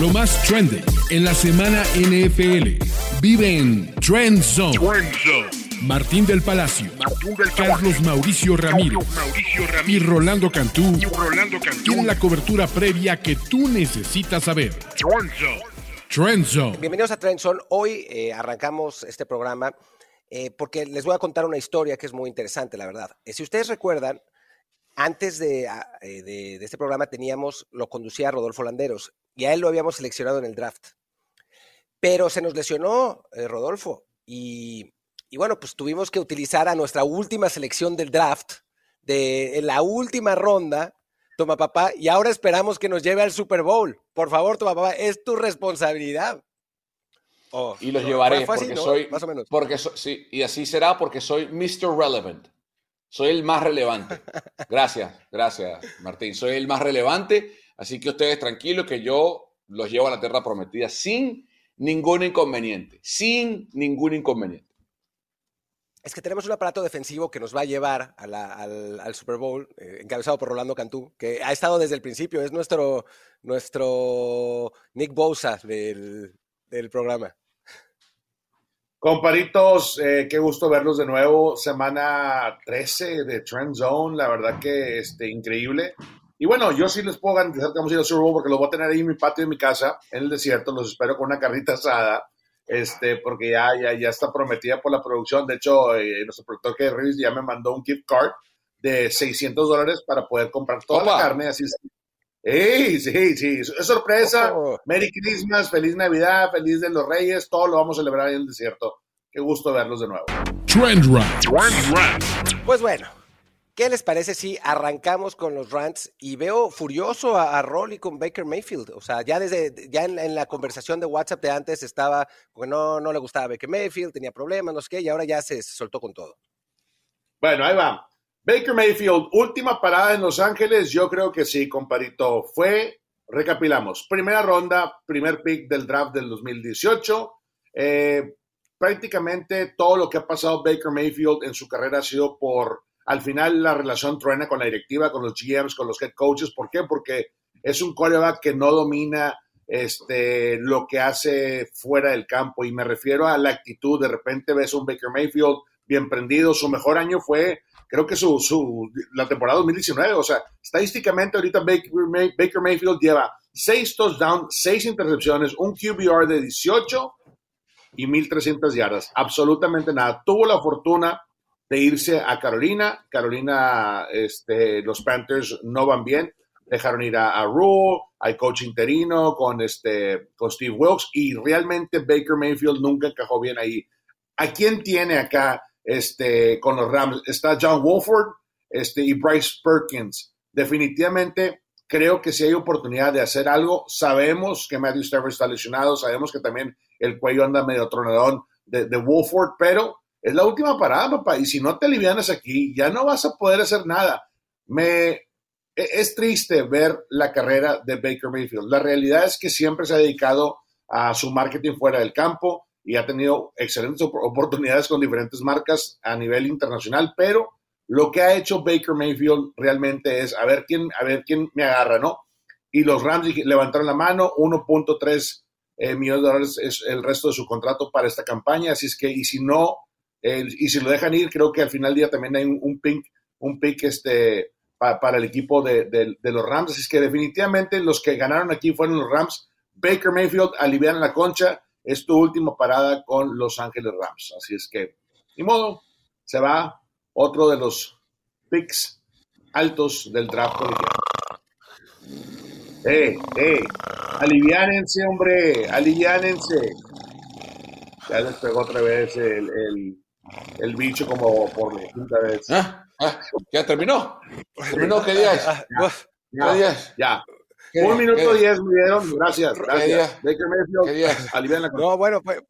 Lo más trendy en la semana NFL. Vive en Trend Zone. Martín del Palacio, Carlos Mauricio Ramírez, y Rolando Cantú, tienen la cobertura previa que tú necesitas saber. Trend Zone. Bienvenidos a Trend Zone. Hoy eh, arrancamos este programa eh, porque les voy a contar una historia que es muy interesante, la verdad. Eh, si ustedes recuerdan, antes ah, de, de, este programa teníamos, lo conducía Rodolfo Landeros y a él lo habíamos seleccionado en el draft. Pero se nos lesionó Rodolfo y y bueno, pues tuvimos que utilizar a nuestra última selección del draft, de la última ronda, Toma Papá, y ahora esperamos que nos lleve al Super Bowl. Por favor, Toma Papá, es tu responsabilidad. Oh, y los llevaré porque soy, más o menos. Porque sí, y así será porque soy Mr. Relevant. Soy el más relevante. Gracias, gracias, Martín. Soy el más relevante, así que ustedes tranquilos que yo los llevo a la tierra prometida sin ningún inconveniente, sin ningún inconveniente es que tenemos un aparato defensivo que nos va a llevar al, Super Bowl, eh, encabezado por Rolando Cantú, que ha estado desde el principio, es nuestro, nuestro Nick Bosa del, programa. Comparitos, eh, qué gusto verlos de nuevo. Semana 13 de Trend Zone, la verdad que este, increíble. Y bueno, yo sí les puedo garantizar que vamos a ir al Super Bowl porque lo voy a tener ahí en mi patio de mi casa, en el desierto. Los espero con una carrita asada este, porque ya, ya, ya está prometida por la producción. De hecho, eh, nuestro productor que Riz ya me mandó un gift card de 600 dólares para poder comprar toda la carne. Así es. Sí, sí, sí, es sorpresa. Merry Christmas, feliz Navidad, feliz de los Reyes, todo lo vamos a celebrar en el desierto. Qué gusto verlos de nuevo. Trend Trend Pues bueno, ¿Qué les parece si arrancamos con los rants? Y veo furioso a, a Rolly con Baker Mayfield. O sea, ya desde ya en, la conversación de WhatsApp de antes estaba, porque no, no le gustaba Baker Mayfield, tenía problemas, no sé qué, y ahora ya se, soltó con todo. Bueno, ahí va. Baker Mayfield, última parada en Los Ángeles, yo creo que sí, comparito. Fue, recapilamos, primera ronda, primer pick del draft del 2018. Eh, prácticamente todo lo que ha pasado Baker Mayfield en su carrera ha sido por al final la relación truena con la directiva, con los GMs, con los head coaches. ¿Por qué? Porque es un quarterback que no domina este, lo que hace fuera del campo. Y me refiero a la actitud. De repente ves un Baker Mayfield bien prendido. Su mejor año fue, creo que su, su la temporada 2019. O sea, estadísticamente ahorita Baker, Baker Mayfield lleva seis touchdowns, seis intercepciones, un QBR de 18 y 1.300 yardas. Absolutamente nada. Tuvo la fortuna de irse a Carolina. Carolina, este, los Panthers no van bien. Dejaron ir a, a Rule, al coach interino con, este, con Steve Wilkes y realmente Baker Mayfield nunca encajó bien ahí. ¿A quién tiene acá este, con los Rams? Está John Wolford este, y Bryce Perkins. Definitivamente creo que si hay oportunidad de hacer algo, sabemos que Matthew Stafford está lesionado, sabemos que también el cuello anda medio tronadón de, Wolford, pero es la última parada, papá. Y si no te alivianas aquí, ya no vas a poder hacer nada. Me, e, es triste ver la carrera de Baker Mayfield. La realidad es que siempre se ha dedicado a su marketing fuera del campo y ha tenido excelentes oportunidades con diferentes marcas a nivel internacional, pero lo que ha hecho Baker Mayfield realmente es a ver quién, a ver quién me agarra, ¿no? Y los Rams levantaron la mano, 1.3 eh, millones de dólares es el resto de su contrato para esta campaña, así es que, y si no y si lo dejan ir, creo que al final del día también hay un, un pick, un pick este, para el equipo de, los Rams. Así es que definitivamente los que ganaron aquí fueron los Rams. Baker Mayfield alivian la concha. Es tu última parada con Los Ángeles Rams. Así es que, ni modo, se va otro de los picks altos del draft ¡Eh, eh! Aliviánense, hombre, aliviánense. Ya les pegó otra vez el el bicho como por la quinta vez. ¿Ah? ¿Ah? ¿Ya terminó? ¿Terminó? ¿Qué día es? Ya, ¿Qué día Ya. Un minuto diez me dieron, gracias, gracias. ¿Qué día? No, bueno, fue,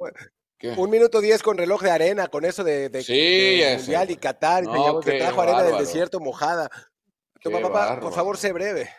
un minuto diez con reloj de arena, con eso de, de, sí, Mundial y Qatar, no, te trajo arena del desierto mojada. Toma, papá, por favor, sé breve.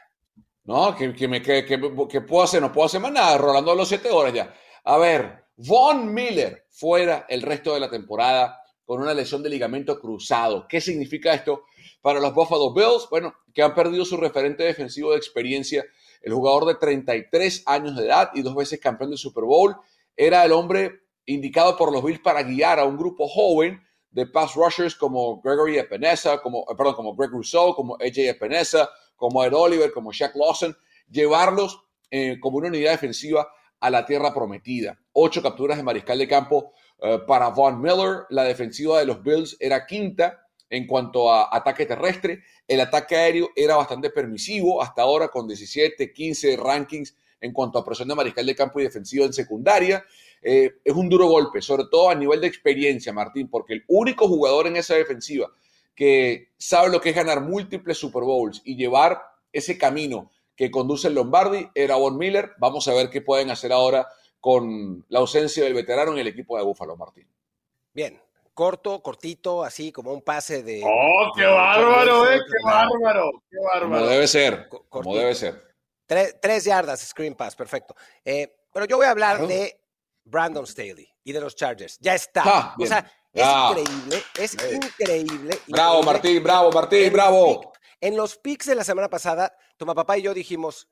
No, que, que, me, que, que, puedo hacer, no puedo hacer más nada, rolando los siete horas ya. A ver, Von Miller fuera el resto de la temporada con una lesión de ligamento cruzado. ¿Qué significa esto para los Buffalo Bills? Bueno, que han perdido su referente defensivo de experiencia el jugador de 33 años de edad y dos veces campeón del Super Bowl. Era el hombre indicado por los Bills para guiar a un grupo joven de pass rushers como Gregory Epinesa, como, eh, perdón, como Greg Rousseau, como AJ Epinesa, como Ed Oliver, como Shaq Lawson, llevarlos eh, como una unidad defensiva a la tierra prometida. Ocho capturas de mariscal de campo eh, para Von Miller. La defensiva de los Bills era quinta en cuanto a ataque terrestre. El ataque aéreo era bastante permisivo hasta ahora con 17, 15 rankings en cuanto a presión de mariscal de campo y defensiva en secundaria. Eh, es un duro golpe, sobre todo a nivel de experiencia, Martín, porque el único jugador en esa defensiva que sabe lo que es ganar múltiples Super Bowls y llevar ese camino que conduce el Lombardi era Von Miller. Vamos a ver qué pueden hacer ahora con la ausencia del veterano en el equipo de Búfalo, Martín. Bien, corto, cortito, así como un pase de. ¡Oh, qué bárbaro, eh! ¡Qué bárbaro! ¡Qué bárbaro! Como debe ser. Como debe ser. Tres, yardas, screen pass, perfecto. Eh, pero yo voy a hablar de Brandon Staley y de los Chargers. Ya está. Ah, o sea, es increíble, es increíble. Bravo, Martín, bravo, Martín, bravo. en los picks de la semana pasada, tu papá y yo dijimos,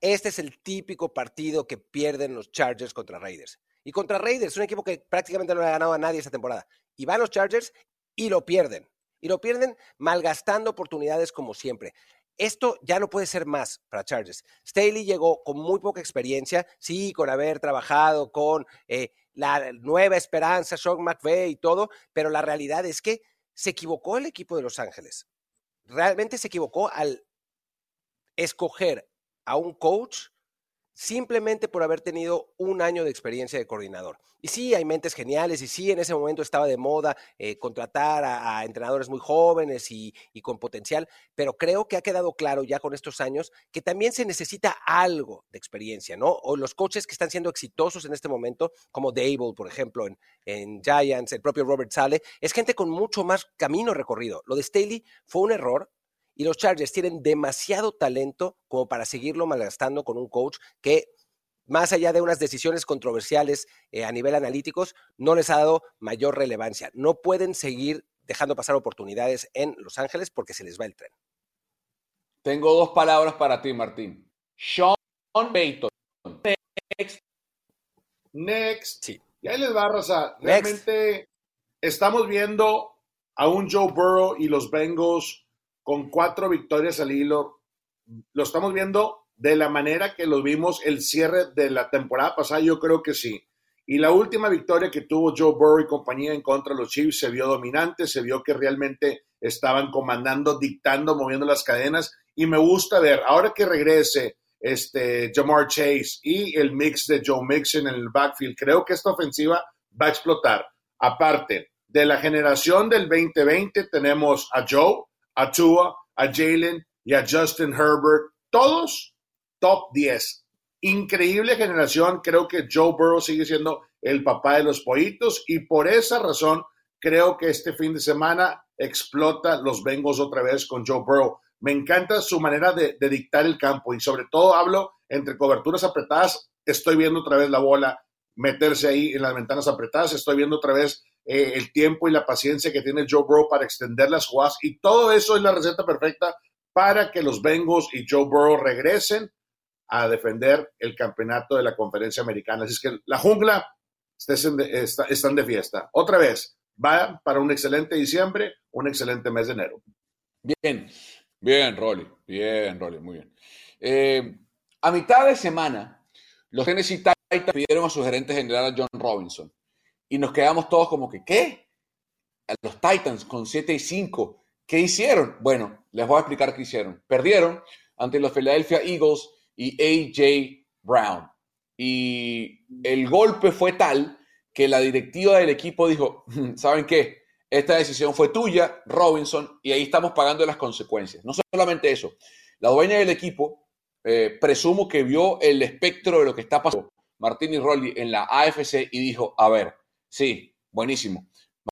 este es el típico partido que pierden los Chargers contra Raiders. Y contra Raiders, un equipo que prácticamente no le ha ganado a nadie esta temporada. Y van los Chargers y lo pierden. Y lo pierden malgastando oportunidades como siempre. Esto ya no puede ser más para Chargers. Staley llegó con muy poca experiencia, sí, con haber trabajado con eh, la nueva esperanza, Sean McVay y todo, pero la realidad es que se equivocó el equipo de Los Ángeles. Realmente se equivocó al escoger a un coach simplemente por haber tenido un año de experiencia de coordinador. Y sí, hay mentes geniales y sí, en ese momento estaba de moda eh, contratar a, entrenadores muy jóvenes y, con potencial, pero creo que ha quedado claro ya con estos años que también se necesita algo de experiencia, ¿no? O los coaches que están siendo exitosos en este momento, como Dable, por ejemplo, en, en Giants, el propio Robert Sale, es gente con mucho más camino recorrido. Lo de Staley fue un error, y los Chargers tienen demasiado talento como para seguirlo malgastando con un coach que, más allá de unas decisiones controversiales eh, a nivel analíticos, no les ha dado mayor relevancia. No pueden seguir dejando pasar oportunidades en Los Ángeles porque se les va el tren. Tengo dos palabras para ti, Martín. Sean Payton. Next. Next. Sí. Y ahí les va, Raza. Realmente estamos viendo a un Joe Burrow y los Bengals con cuatro victorias al hilo. Lo estamos viendo de la manera que lo vimos el cierre de la temporada pasada, yo creo que sí. Y la última victoria que tuvo Joe Burrow y compañía en contra de los Chiefs se vio dominante, se vio que realmente estaban comandando, dictando, moviendo las cadenas. Y me gusta ver, ahora que regrese este Jamar Chase y el mix de Joe Mixon en el backfield, creo que esta ofensiva va a explotar. Aparte de la generación del 2020, tenemos a Joe, a Tua, a Jalen y a Justin Herbert, todos top 10. Increíble generación, creo que Joe Burrow sigue siendo el papá de los pollitos y por esa razón creo que este fin de semana explota los Bengals otra vez con Joe Burrow. Me encanta su manera de, de, dictar el campo y sobre todo hablo entre coberturas apretadas. Estoy viendo otra vez la bola meterse ahí en las ventanas apretadas. Estoy viendo otra vez eh, el tiempo y la paciencia que tiene Joe Burrow para extender las jugadas y todo eso es la receta perfecta para que los Bengals y Joe Burrow regresen a defender el campeonato de la conferencia americana. Así es que la jungla está, están de fiesta. Otra vez, va para un excelente diciembre, un excelente mes de enero. Bien, bien, Rolly, bien, Rolly, muy bien. Eh, a mitad de semana, los Tennessee Titans pidieron a su gerente general John Robinson y nos quedamos todos como que, ¿qué? Los Titans con 7 y 5, ¿qué hicieron? Bueno, les voy a explicar qué hicieron. Perdieron ante los Philadelphia Eagles y AJ Brown. Y el golpe fue tal que la directiva del equipo dijo, ¿saben qué? Esta decisión fue tuya, Robinson, y ahí estamos pagando las consecuencias. No solamente eso, la dueña del equipo, eh, presumo que vio el espectro de lo que está pasando, Martín y en la AFC y dijo, a ver, Sí, buenísimo.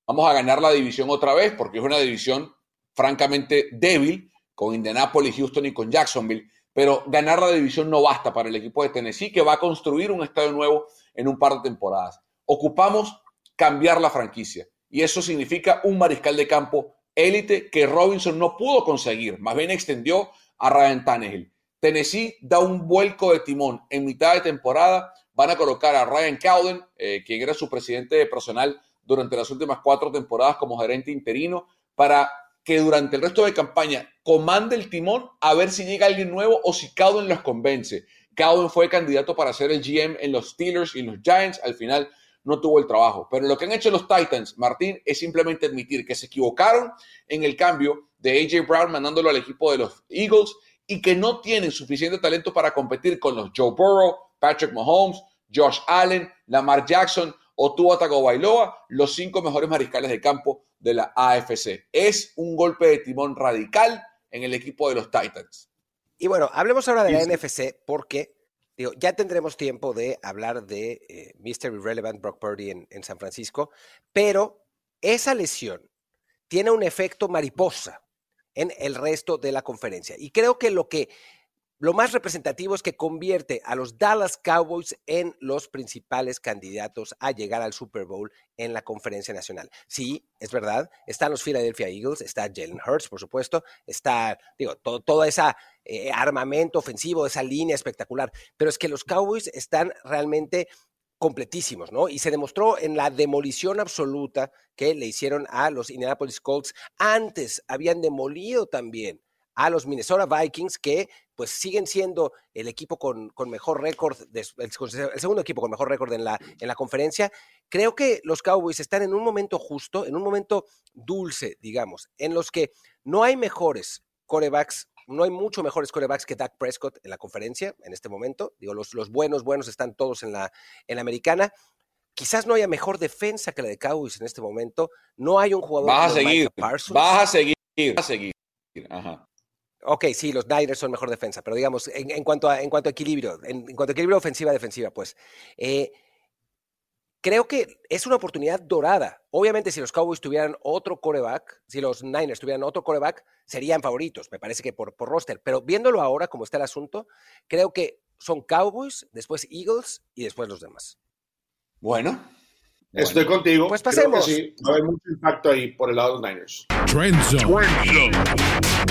Vamos a ganar la división otra vez porque es una división francamente débil con Indianapolis, Houston y con Jacksonville. Pero ganar la división no basta para el equipo de Tennessee que va a construir un estadio nuevo en un par de temporadas. Ocupamos cambiar la franquicia y eso significa un mariscal de campo élite que Robinson no pudo conseguir. Más bien extendió a Ryan Tannehill. Tennessee da un vuelco de timón en mitad de temporada. Van a colocar a Ryan Cowden, eh, quien era su presidente personal durante las últimas cuatro temporadas como gerente interino, para que durante el resto de campaña comande el timón a ver si llega alguien nuevo o si Cowden los convence. Cowden fue candidato para ser el GM en los Steelers y los Giants. Al final no tuvo el trabajo. Pero lo que han hecho los Titans, Martín, es simplemente admitir que se equivocaron en el cambio de AJ Brown mandándolo al equipo de los Eagles y que no tienen suficiente talento para competir con los Joe Burrow, Patrick Mahomes, Josh Allen, Lamar Jackson o Tua Tagovailoa, los cinco mejores mariscales de campo de la AFC. Es un golpe de timón radical en el equipo de los Titans. Y bueno, hablemos ahora de la NFC porque digo, ya tendremos tiempo de hablar de eh, Mr. Irrelevant Brock Purdy en, en San Francisco, pero esa lesión tiene un efecto mariposa en el resto de la conferencia. Y creo que lo que lo más representativo es que convierte a los Dallas Cowboys en los principales candidatos a llegar al Super Bowl en la conferencia nacional. Sí, es verdad, están los Philadelphia Eagles, está Jalen Hurts, por supuesto, está, digo, todo, ese eh, armamento ofensivo, esa línea espectacular, pero es que los Cowboys están realmente completísimos, ¿no? Y se demostró en la demolición absoluta que le hicieron a los Indianapolis Colts. Antes habían demolido también a los Minnesota Vikings, que pues siguen siendo el equipo con, mejor récord, el, segundo equipo con mejor récord en la, en la conferencia. Creo que los Cowboys están en un momento justo, en un momento dulce, digamos, en los que no hay mejores corebacks no hay mucho mejores corebacks que Dak Prescott en la conferencia en este momento. Digo, los, los buenos, buenos están todos en la, en la americana. Quizás no haya mejor defensa que la de Cowboys en este momento. No hay un jugador. Vas a seguir. Vas a seguir. Vas a seguir. Ajá. Ok, sí, los Niners son mejor defensa, pero digamos, en, cuanto, a, en cuanto a equilibrio, en, cuanto a equilibrio ofensiva-defensiva, pues. Eh, creo que es una oportunidad dorada. Obviamente, si los Cowboys tuvieran otro coreback, si los Niners tuvieran otro coreback, serían favoritos, me parece que por, por roster. Pero viéndolo ahora, como está el asunto, creo que son Cowboys, después Eagles y después los demás. Bueno. Estoy contigo. Pues pasemos. sí, no hay mucho impacto ahí por el lado de los Niners.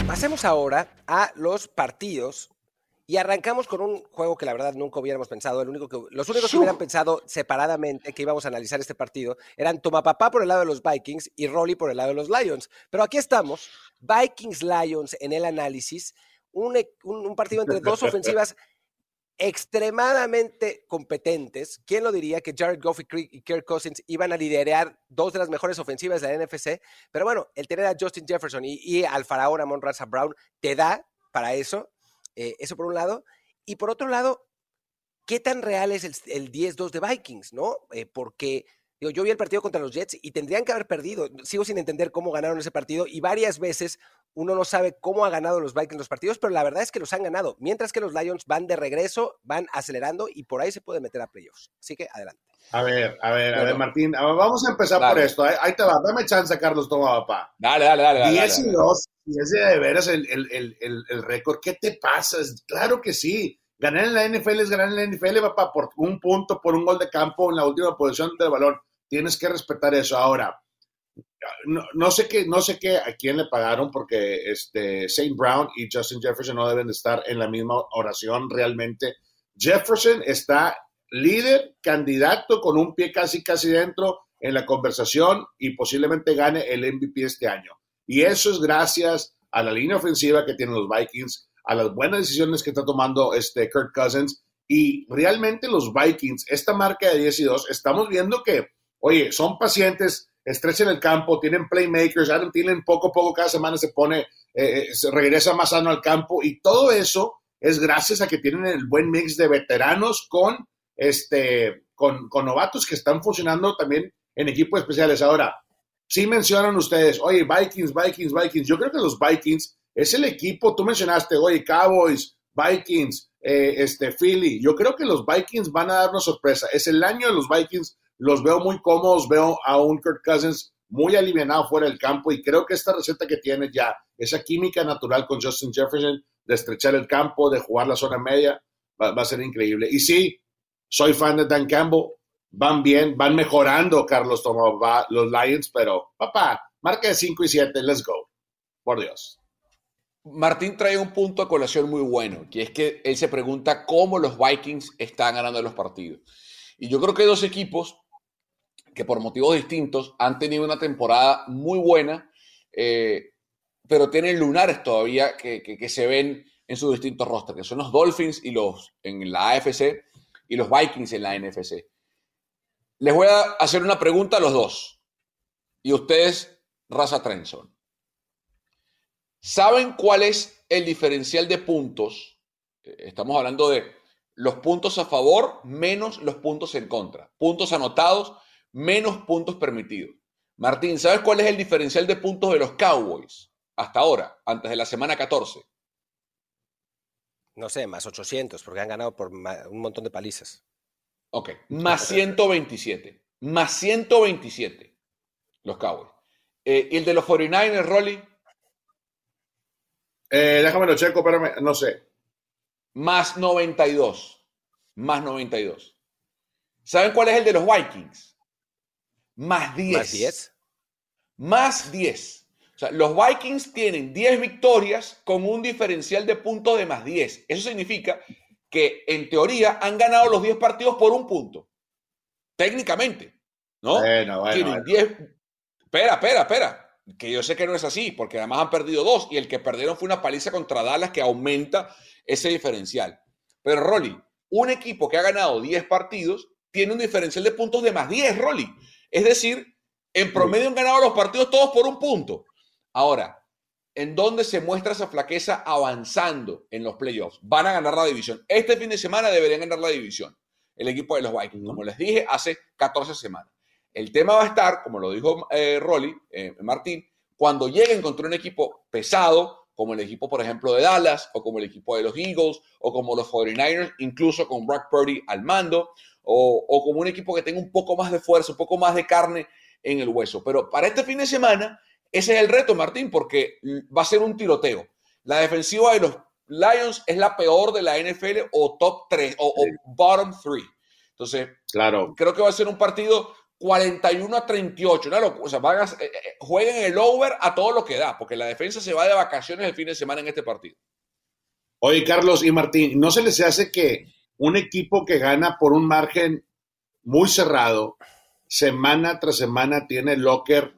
Pasemos ahora a los partidos y arrancamos con un juego que la verdad nunca hubiéramos pensado. El único que, los únicos que hubieran pensado separadamente que íbamos a analizar este partido eran Tomapapá por el lado de los Vikings y Rolly por el lado de los Lions. Pero aquí estamos, Vikings-Lions en el análisis, un, un partido entre dos ofensivas extremadamente competentes. ¿Quién lo diría que Jared Goff y Kirk Cousins iban a liderar dos de las mejores ofensivas de la NFC? Pero bueno, el tener a Justin Jefferson y, al faraón Amon Raza Brown te da para eso eh, eso por un lado. Y por otro lado, ¿qué tan real es el, 10-2 de Vikings? ¿no? Eh, porque digo, yo vi el partido contra los Jets y tendrían que haber perdido. Sigo sin entender cómo ganaron ese partido y varias veces uno no sabe cómo ha ganado los Vikings los partidos, pero la verdad es que los han ganado. Mientras que los Lions van de regreso, van acelerando y por ahí se puede meter a playoffs. Así que adelante. A ver, a ver, a ver, Martín, vamos a empezar por esto. Ahí, te va, dame chance, Carlos, toma, papá. Dale, dale, dale. 10 y 2, y ese de veras el, el, el, el, récord. ¿Qué te pasa? Claro que sí. Ganar en la NFL es ganar en la NFL, papá, por un punto, por un gol de campo en la última posición del balón. Tienes que respetar eso. Ahora, no, sé qué, no sé qué a quién le pagaron porque este Saint Brown y Justin Jefferson no deben de estar en la misma oración realmente. Jefferson está líder, candidato con un pie casi casi dentro en la conversación y posiblemente gane el MVP este año. Y eso es gracias a la línea ofensiva que tienen los Vikings, a las buenas decisiones que está tomando este Kirk Cousins. Y realmente los Vikings, esta marca de 10 y 2, estamos viendo que, oye, son pacientes, estrechan el campo, tienen playmakers, Adam tienen poco a poco cada semana se pone, eh, eh, se regresa más sano al campo y todo eso es gracias a que tienen el buen mix de veteranos con, este, con, con novatos que están funcionando también en equipos especiales. Ahora, sí mencionan ustedes, oye, Vikings, Vikings, Vikings. Yo creo que los Vikings es el equipo, tú mencionaste, oye, Cowboys, Vikings, eh, este, Philly. Yo creo que los Vikings van a darnos sorpresa. Es el año de los Vikings, los veo muy cómodos, veo a un Kirk Cousins muy aliviado fuera del campo y creo que esta receta que tiene ya, esa química natural con Justin Jefferson, de estrechar el campo, de jugar la zona media, va, a ser increíble. Y sí, soy fan de Dan Campbell, van bien, van mejorando, Carlos Tomó, va, los Lions, pero papá, marca de 5 y 7, let's go. Por Dios. Martín trae un punto a colación muy bueno, que es que él se pregunta cómo los Vikings están ganando los partidos. Y yo creo que hay dos equipos que por motivos distintos han tenido una temporada muy buena, eh, pero tienen lunares todavía que, se ven en sus distintos rostros, que son los Dolphins y los en la AFC y los Vikings en la NFC. Les voy a hacer una pregunta a los dos. Y ustedes, raza Trenson. ¿Saben cuál es el diferencial de puntos? Eh, estamos hablando de los puntos a favor menos los puntos en contra. Puntos anotados menos puntos permitidos. Martín, ¿sabes cuál es el diferencial de puntos de los Cowboys hasta ahora, antes de la semana 14? No sé, más 800, porque han ganado por un montón de palizas. Ok, más 127. Más 127 los Cowboys. Eh, ¿Y el de los 49ers, Rolly? Eh, déjame lo checo, pero no sé. Más 92. Más 92. ¿Saben cuál es el de los Vikings? Más 10. Más 10. Más 10. O sea, los Vikings tienen 10 victorias con un diferencial de puntos de más 10. Eso significa que en teoría han ganado los 10 partidos por un punto. Técnicamente. ¿No? Bueno, bueno. Tienen 10. Espera, espera, espera que yo sé que no es así, porque además han perdido dos y el que perdieron fue una paliza contra Dallas que aumenta ese diferencial. Pero Rolly, un equipo que ha ganado 10 partidos tiene un diferencial de puntos de más 10, Rolly. Es decir, en promedio han ganado los partidos todos por un punto. Ahora, ¿en dónde se muestra esa flaqueza avanzando en los playoffs? Van a ganar la división. Este fin de semana deberían ganar la división. El equipo de los Vikings, como les dije hace 14 semanas. El tema va a estar, como lo dijo eh, Rolly, eh, Martín, cuando lleguen contra un equipo pesado, como el equipo, por ejemplo, de Dallas, o como el equipo de los Eagles, o como los 49ers, incluso con Brock Purdy al mando, o, o como un equipo que tenga un poco más de fuerza, un poco más de carne en el hueso. Pero para este fin de semana, ese es el reto, Martín, porque va a ser un tiroteo. La defensiva de los Lions es la peor de la NFL o top 3 o, o bottom 3. Entonces, claro. creo que va a ser un partido 41 a 38. O sea, van eh, eh, jueguen el over a todo lo que da, porque la defensa se va de vacaciones el fin de semana en este partido. Oye, Carlos y Martín, ¿no se les hace que un equipo que gana por un margen muy cerrado, semana tras semana tiene el locker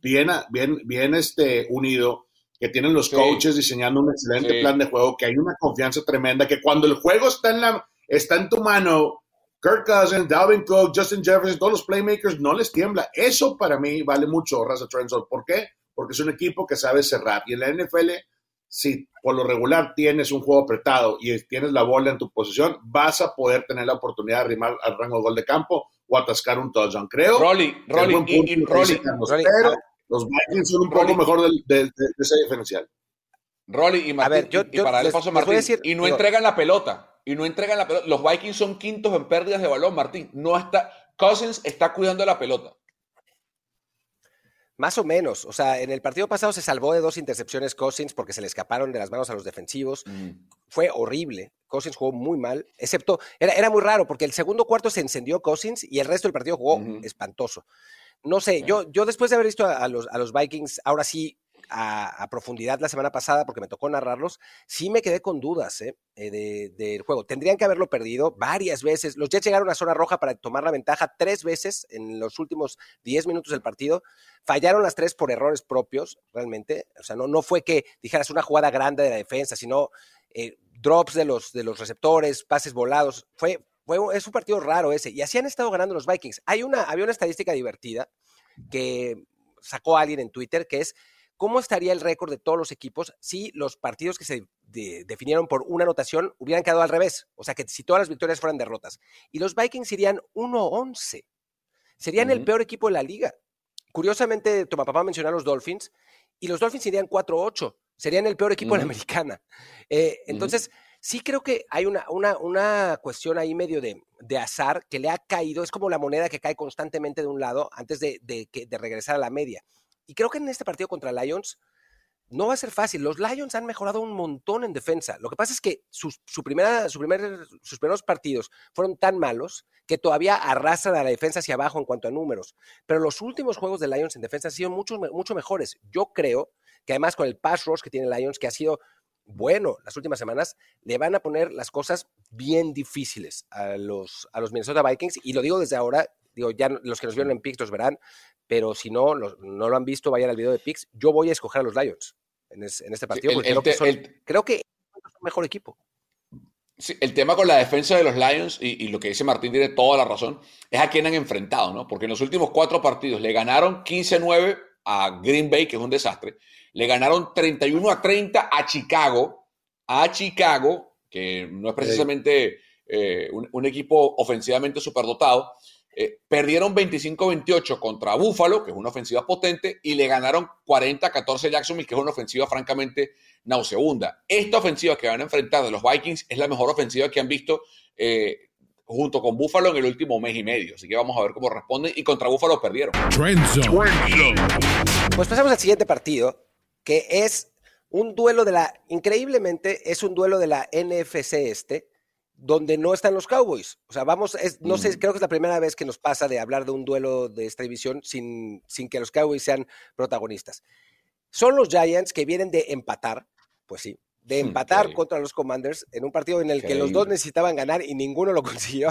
bien, bien, bien este, unido, que tienen los coaches diseñando un excelente plan de juego, que hay una confianza tremenda, que cuando el juego está en, la, está en tu mano, Kirk Cousins, Dalvin Cook, Justin Jefferson, todos los playmakers no les tiembla. Eso para mí vale mucho, Raza Trenson. ¿Por qué? Porque es un equipo que sabe cerrar. Y en la NFL, si por lo regular tienes un juego apretado y tienes la bola en tu posición, vas a poder tener la oportunidad de arrimar al rango de gol de campo o atascar un touchdown. Creo. Rolly, Rolly, y, Rolly, pero los Vikings son un poco mejor de, ese diferencial. Rolly y Martín, a ver, yo, y para paso Martín, decir, y no entregan la pelota y no entregan la pelota. Los Vikings son quintos en pérdidas de balón, Martín. No está, Cousins está cuidando la pelota. Más o menos. O sea, en el partido pasado se salvó de dos intercepciones Cousins porque se le escaparon de las manos a los defensivos. Fue horrible. Cousins jugó muy mal, excepto, era, era, muy raro porque el segundo cuarto se encendió Cousins y el resto del partido jugó espantoso. No sé, yo, yo después de haber visto a, los, a los Vikings, ahora sí a, profundidad la semana pasada porque me tocó narrarlos, sí me quedé con dudas ¿eh? eh del juego. Tendrían que haberlo perdido varias veces. Los Jets llegaron a zona roja para tomar la ventaja tres veces en los últimos diez minutos del partido. Fallaron las tres por errores propios, realmente. O sea, no, no fue que dijeras una jugada grande de la defensa, sino eh, drops de los, de los receptores, pases volados. Fue, fue, es un partido raro ese. Y así han estado ganando los Vikings. Hay una, había una estadística divertida que sacó alguien en Twitter, que es ¿cómo estaría el récord de todos los equipos si los partidos que se definieron por una anotación hubieran quedado al revés? O sea, que si todas las victorias fueran derrotas. Y los Vikings irían 1-11. Serían el peor equipo de la liga. Curiosamente, tu papá mencionó a los Dolphins y los Dolphins irían 4-8. Serían el peor equipo de la americana. Eh, entonces, sí creo que hay una, una, una cuestión ahí medio de, de, azar que le ha caído. Es como la moneda que cae constantemente de un lado antes de, de, de regresar a la media. Y creo que en este partido contra Lions no va a ser fácil. Los Lions han mejorado un montón en defensa. Lo que pasa es que sus, primeros partidos fueron tan malos que todavía arrastran a la defensa hacia abajo en cuanto a números. Pero los últimos juegos de Lions en defensa han sido mucho, mucho mejores. Yo creo que además con el pass rush que tiene Lions, que ha sido bueno las últimas semanas, le van a poner las cosas bien difíciles a los, a los Minnesota Vikings. Y lo digo desde ahora, digo, ya los que nos vieron en Pix los verán, pero si no, no lo han visto, vayan al video de Pix. Yo voy a escoger a los Lions en, este partido, porque creo, que son, creo que es un mejor equipo. Sí, el tema con la defensa de los Lions, y, lo que dice Martín tiene toda la razón, es a quien han enfrentado, ¿no? Porque en los últimos cuatro partidos le ganaron 15-9 a Green Bay, que es un desastre, le ganaron 31 a 30 a Chicago, a Chicago, que no es precisamente eh, un, equipo ofensivamente superdotado, eh, perdieron 25-28 contra Buffalo, que es una ofensiva potente, y le ganaron 40-14 a Jacksonville, que es una ofensiva francamente nauseabunda. Esta ofensiva que van a enfrentar de los Vikings es la mejor ofensiva que han visto eh, junto con Buffalo en el último mes y medio. Así que vamos a ver cómo responden. Y contra Buffalo perdieron. Pues pasamos al siguiente partido, que es un duelo de la, increíblemente, es un duelo de la NFC este, donde no están los Cowboys. O sea, vamos, no sé, mm. creo que es la primera vez que nos pasa de hablar de un duelo de esta división sin, sin que los Cowboys sean protagonistas. Son los Giants que vienen de empatar, pues sí, de empatar contra los Commanders en un partido en el que los dos necesitaban ganar y ninguno lo consiguió.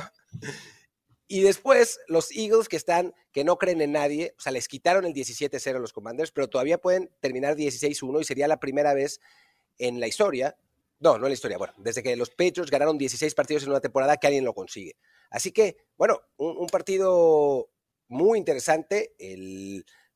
Y después los Eagles que están, que no creen en nadie, o sea, les quitaron el 17-0 a los Commanders, pero todavía pueden terminar 16-1 y sería la primera vez en la historia, no, no en la historia, bueno, desde que los Patriots ganaron 16 partidos en una temporada que alguien lo consigue. Así que, bueno, un partido muy interesante.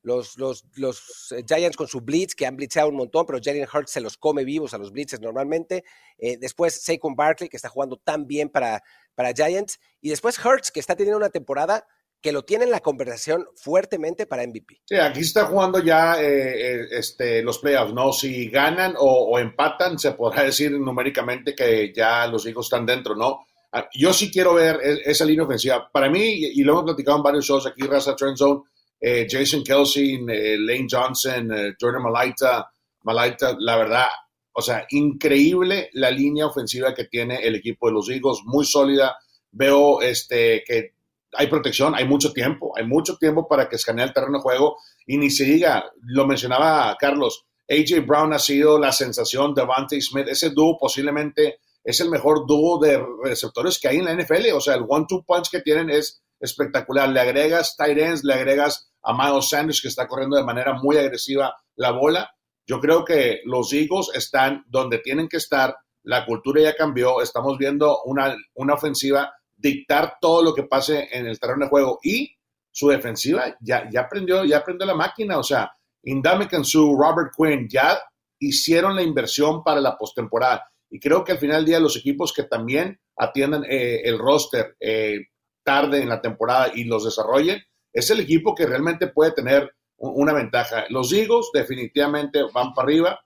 Los, los, los, eh, Giants con su blitz, que han blitzado un montón, pero Jalen Hurts se los come vivos a los blitzes normalmente. Eh, después Saquon Barkley, que está jugando tan bien para, para Giants. Y después Hurts, que está teniendo una temporada que lo tiene en la conversación fuertemente para MVP. Sí, aquí está jugando ya eh, este, los playoffs, ¿no? Si ganan o, empatan, se podrá decir numéricamente que ya los hijos están dentro, ¿no? Ah, yo sí quiero ver e, esa línea ofensiva. Para mí, y lo hemos platicado en varios shows aquí, Raza Trend Zone, eh, Jason Kelsey, eh, Lane Johnson, eh, Jordan Malaita, Malaita, la verdad, o sea, increíble la línea ofensiva que tiene el equipo de los Eagles, muy sólida. Veo este, que hay protección, hay mucho tiempo, hay mucho tiempo para que escanee el terreno de juego y ni se diga, lo mencionaba Carlos, AJ Brown ha sido la sensación de Devante Smith, ese dúo posiblemente es el mejor dúo de receptores que hay en la NFL, o sea, el one-two punch que tienen es espectacular. Le agregas tight ends, le agregas a Miles Sanders, que está corriendo de manera muy agresiva la bola. Yo creo que los Eagles están donde tienen que estar. La cultura ya cambió. Estamos viendo una, una ofensiva dictar todo lo que pase en el terreno de juego y su defensiva ya, aprendió, ya la máquina. O sea, Indame su Robert Quinn ya hicieron la inversión para la postemporada. Y creo que al final del día los equipos que también atiendan eh, el roster, eh, tarde en la temporada y los desarrollen, es el equipo que realmente puede tener una ventaja. Los Eagles definitivamente van para arriba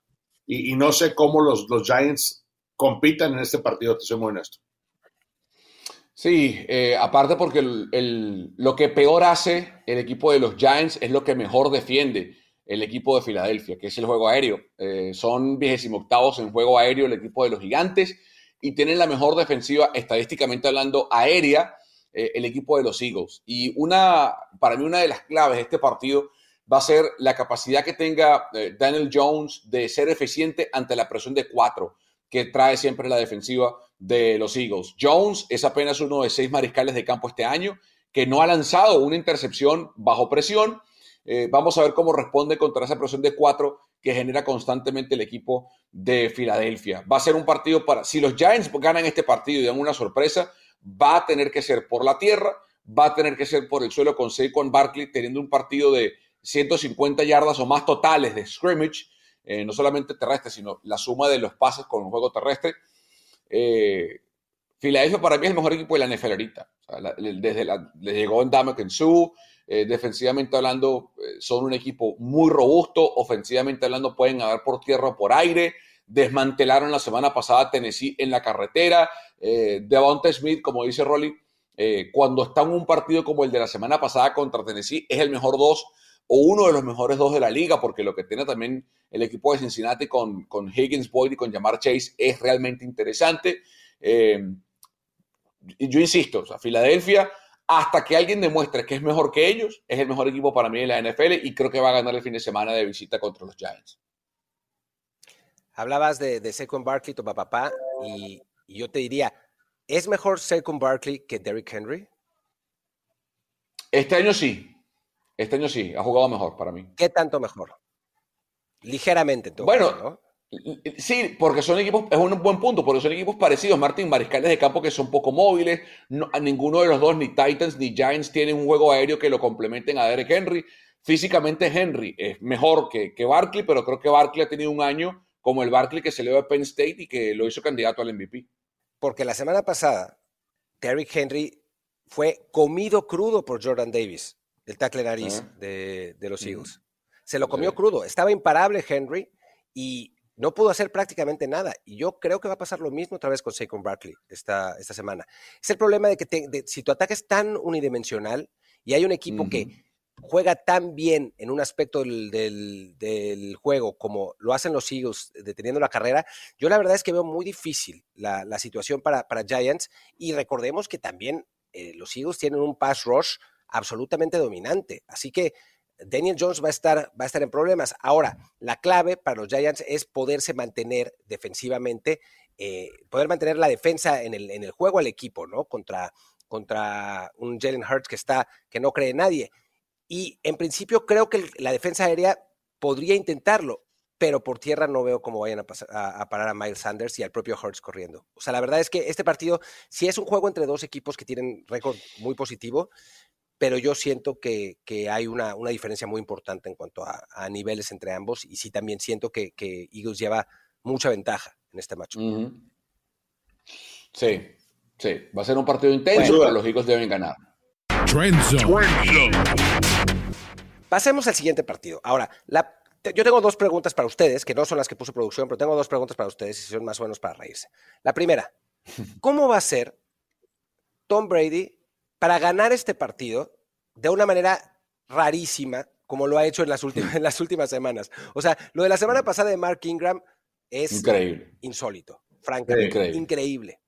y, no sé cómo los, los, Giants compitan en este partido, te soy muy honesto. Sí, eh, aparte porque el, lo que peor hace el equipo de los Giants es lo que mejor defiende el equipo de Filadelfia, que es el juego aéreo. Eh, son vigésimo octavos en juego aéreo el equipo de los Gigantes y tienen la mejor defensiva estadísticamente hablando aérea eh, el equipo de los Eagles. Y una, para mí una de las claves de este partido va a ser la capacidad que tenga eh, Daniel Jones de ser eficiente ante la presión de cuatro que trae siempre la defensiva de los Eagles. Jones es apenas uno de seis mariscales de campo este año que no ha lanzado una intercepción bajo presión. Eh, vamos a ver cómo responde contra esa presión de cuatro que genera constantemente el equipo de Filadelfia. Va a ser un partido para, si los Giants ganan este partido y dan una sorpresa, va a tener que ser por la tierra, va a tener que ser por el suelo con Saquon Barkley teniendo un partido de 150 yardas o más totales de scrimmage, eh, no solamente terrestre, sino la suma de los pases con un juego terrestre. Eh, Filadelfia para mí es el mejor equipo de la NFL ahorita. desde la, le llegó en Kensu, eh, defensivamente hablando, eh, son un equipo muy robusto, ofensivamente hablando, pueden haber por tierra o por aire desmantelaron la semana pasada Tennessee en la carretera. Eh, Devonta Smith, como dice Rolly, eh, cuando está en un partido como el de la semana pasada contra Tennessee, es el mejor dos o uno de los mejores dos de la liga, porque lo que tiene también el equipo de Cincinnati con, con Higgins, Boyd y con Jamar Chase es realmente interesante. Eh, yo insisto, o Filadelfia, hasta que alguien demuestre que es mejor que ellos, es el mejor equipo para mí en la NFL y creo que va a ganar el fin de semana de visita contra los Giants. hablabas de, de Saquon Barkley, tu papá, y, y yo te diría, ¿es mejor Saquon Barkley que Derrick Henry? Este año sí. Este año sí, ha jugado mejor para mí. ¿Qué tanto mejor? Ligeramente, todo Bueno, ¿no? Sí, porque son equipos, es un buen punto, porque son equipos parecidos, Martín, mariscales de campo que son poco móviles, a ninguno de los dos, ni Titans ni Giants, tienen un juego aéreo que lo complementen a Derek Henry. Físicamente Henry es mejor que, que Barkley, pero creo que Barkley ha tenido un año como el Barkley que se le dio a Penn State y que lo hizo candidato al MVP. Porque la semana pasada, Derrick Henry fue comido crudo por Jordan Davis, el tackle nariz ah. de, los Eagles. Se lo comió crudo. Estaba imparable Henry y no pudo hacer prácticamente nada. Y yo creo que va a pasar lo mismo otra vez con Saquon Barkley esta, esta semana. Es el problema de que si tu ataque es tan unidimensional y hay un equipo que juega tan bien en un aspecto del, juego como lo hacen los Eagles deteniendo la carrera, yo la verdad es que veo muy difícil la, situación para, para, Giants y recordemos que también eh, los Eagles tienen un pass rush absolutamente dominante. Así que Daniel Jones va a estar, va a estar en problemas. Ahora, la clave para los Giants es poderse mantener defensivamente, eh, poder mantener la defensa en el, en el, juego al equipo, ¿no? Contra, contra un Jalen Hurts que está, que no cree nadie. Y en principio creo que la defensa aérea podría intentarlo, pero por tierra no veo cómo vayan a, a, parar a Miles Sanders y al propio Hurts corriendo. O sea, la verdad es que este partido, si es un juego entre dos equipos que tienen récord muy positivo, pero yo siento que, hay una, diferencia muy importante en cuanto a, niveles entre ambos y sí también siento que, Eagles lleva mucha ventaja en este match. Sí, sí, va a ser un partido intenso, pero los Eagles deben ganar. Pasemos al siguiente partido. Ahora, yo tengo dos preguntas para ustedes, que no son las que puso producción, pero tengo dos preguntas para ustedes y son más o menos para reírse. La primera, ¿cómo va a ser Tom Brady para ganar este partido de una manera rarísima, como lo ha hecho en las últimas, en las últimas semanas. O sea, lo de la semana pasada de Mark Ingram es increíble. insólito, francamente. Increíble.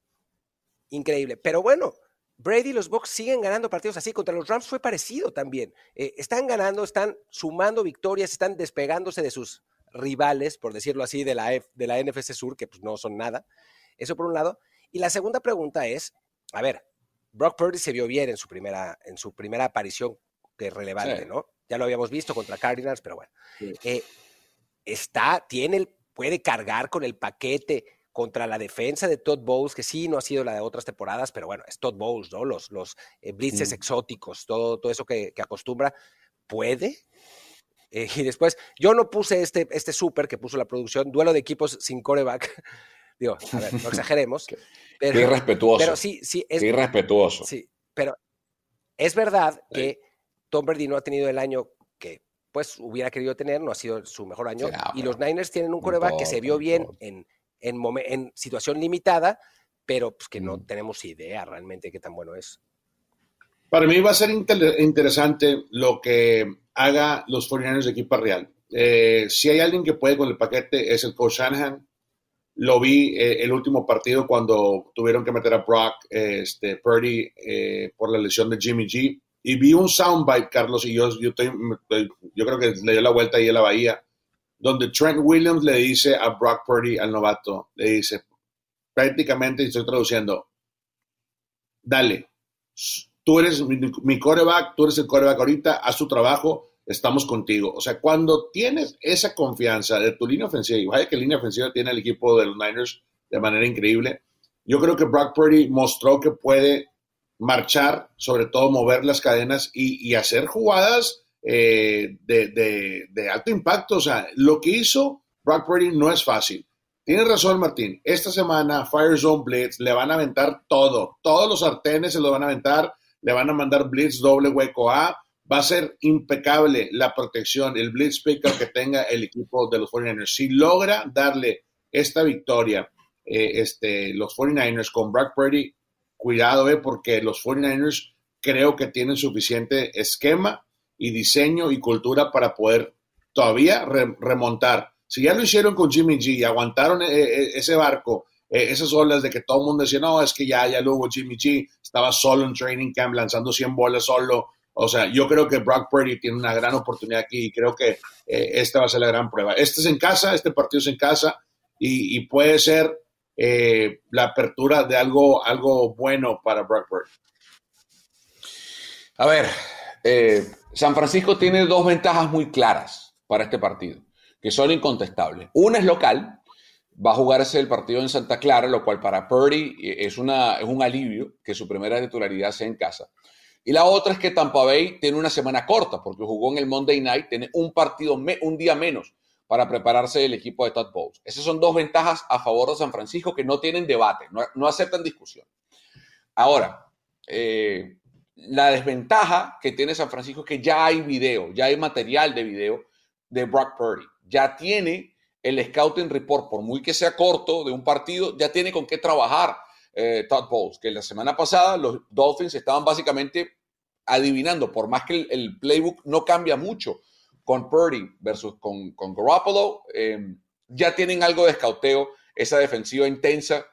increíble. Pero bueno, Brady y los Bucks siguen ganando partidos así. Contra los Rams fue parecido también. Eh, están ganando, están sumando victorias, están despegándose de sus rivales, por decirlo así, de la, de la NFC Sur, que pues no son nada. Eso por un lado. Y la segunda pregunta es, a ver, Brock Purdy se vio bien en su primera, en su primera aparición que es relevante, ¿no? Ya lo habíamos visto contra Cardinals, pero bueno. Eh, está, tiene, puede cargar con el paquete contra la defensa de Todd Bowles, que sí no ha sido la de otras temporadas, pero bueno, es Todd Bowles, ¿no? Los, los eh, blitzes mm. exóticos, todo, todo eso que, acostumbra, puede. Eh, y después, yo no puse este, este súper que puso la producción, duelo de equipos sin coreback. Digo, a ver, no exageremos. Pero, Qué irrespetuoso. Pero sí, sí. Es, Qué irrespetuoso. Sí, pero es verdad que Tom Brady no ha tenido el año que pues hubiera querido tener, no ha sido su mejor año. y los Niners tienen un coreback que se vio bien en, en, en, situación limitada, pero pues que no mm. tenemos idea realmente qué tan bueno es. Para mí va a ser interesante lo que haga los 49ers de equipa real. Eh, si hay alguien que puede con el paquete es el coach Shanahan. Lo vi eh, el último partido cuando tuvieron que meter a Brock este, Purdy eh, por la lesión de Jimmy G. Y vi un soundbite, Carlos, y yo, yo, yo creo que le dio la vuelta ahí a la bahía, donde Trent Williams le dice a Brock Purdy, al novato, le dice, prácticamente, estoy traduciendo, dale, tú eres mi, mi coreback, tú eres el coreback ahorita, haz tu trabajo, estamos contigo. O sea, cuando tienes esa confianza de tu línea ofensiva, y vaya que línea ofensiva tiene el equipo de los Niners de manera increíble, yo creo que Brock Purdy mostró que puede marchar, sobre todo mover las cadenas y, hacer jugadas eh, de, alto impacto. O sea, lo que hizo Brock Purdy no es fácil. Tienes razón, Martín. Esta semana, Fire Zone Blitz, le van a aventar todo. Todos los sartenes se lo van a aventar. Le van a mandar Blitz doble hueco A va a ser impecable la protección, el blitz picker que tenga el equipo de los 49ers. Si logra darle esta victoria, eh, este, los 49ers con Brock Purdy, cuidado, eh, porque los 49ers creo que tienen suficiente esquema y diseño y cultura para poder todavía remontar. Si ya lo hicieron con Jimmy G y aguantaron eh, ese barco, esas olas de que todo el mundo decía, no, es que ya, ya luego Jimmy G estaba solo en training camp lanzando 100 bolas solo, o sea, yo creo que Brock Purdy tiene una gran oportunidad aquí y creo que eh, esta va a ser la gran prueba. Este es en casa, este partido es en casa y, puede ser eh, la apertura de algo, algo bueno para Brock A ver, eh, San Francisco tiene dos ventajas muy claras para este partido, que son incontestables. Una es local, va a jugarse el partido en Santa Clara, lo cual para Purdy es, una, es un alivio que su primera titularidad sea en casa. Y la otra es que Tampa Bay tiene una semana corta, porque jugó en el Monday Night, tiene un partido, un día menos para prepararse el equipo de Todd Bowles. Esas son dos ventajas a favor de San Francisco que no tienen debate, no, aceptan discusión. Ahora, eh, la desventaja que tiene San Francisco es que ya hay video, ya hay material de video de Brock Purdy. Ya tiene el scouting report, por muy que sea corto de un partido, ya tiene con qué trabajar eh, Todd Bowles, que la semana pasada los Dolphins estaban básicamente adivinando, por más que el, playbook no cambia mucho con Purdy versus con, Garoppolo, eh, ya tienen algo de escauteo, esa defensiva intensa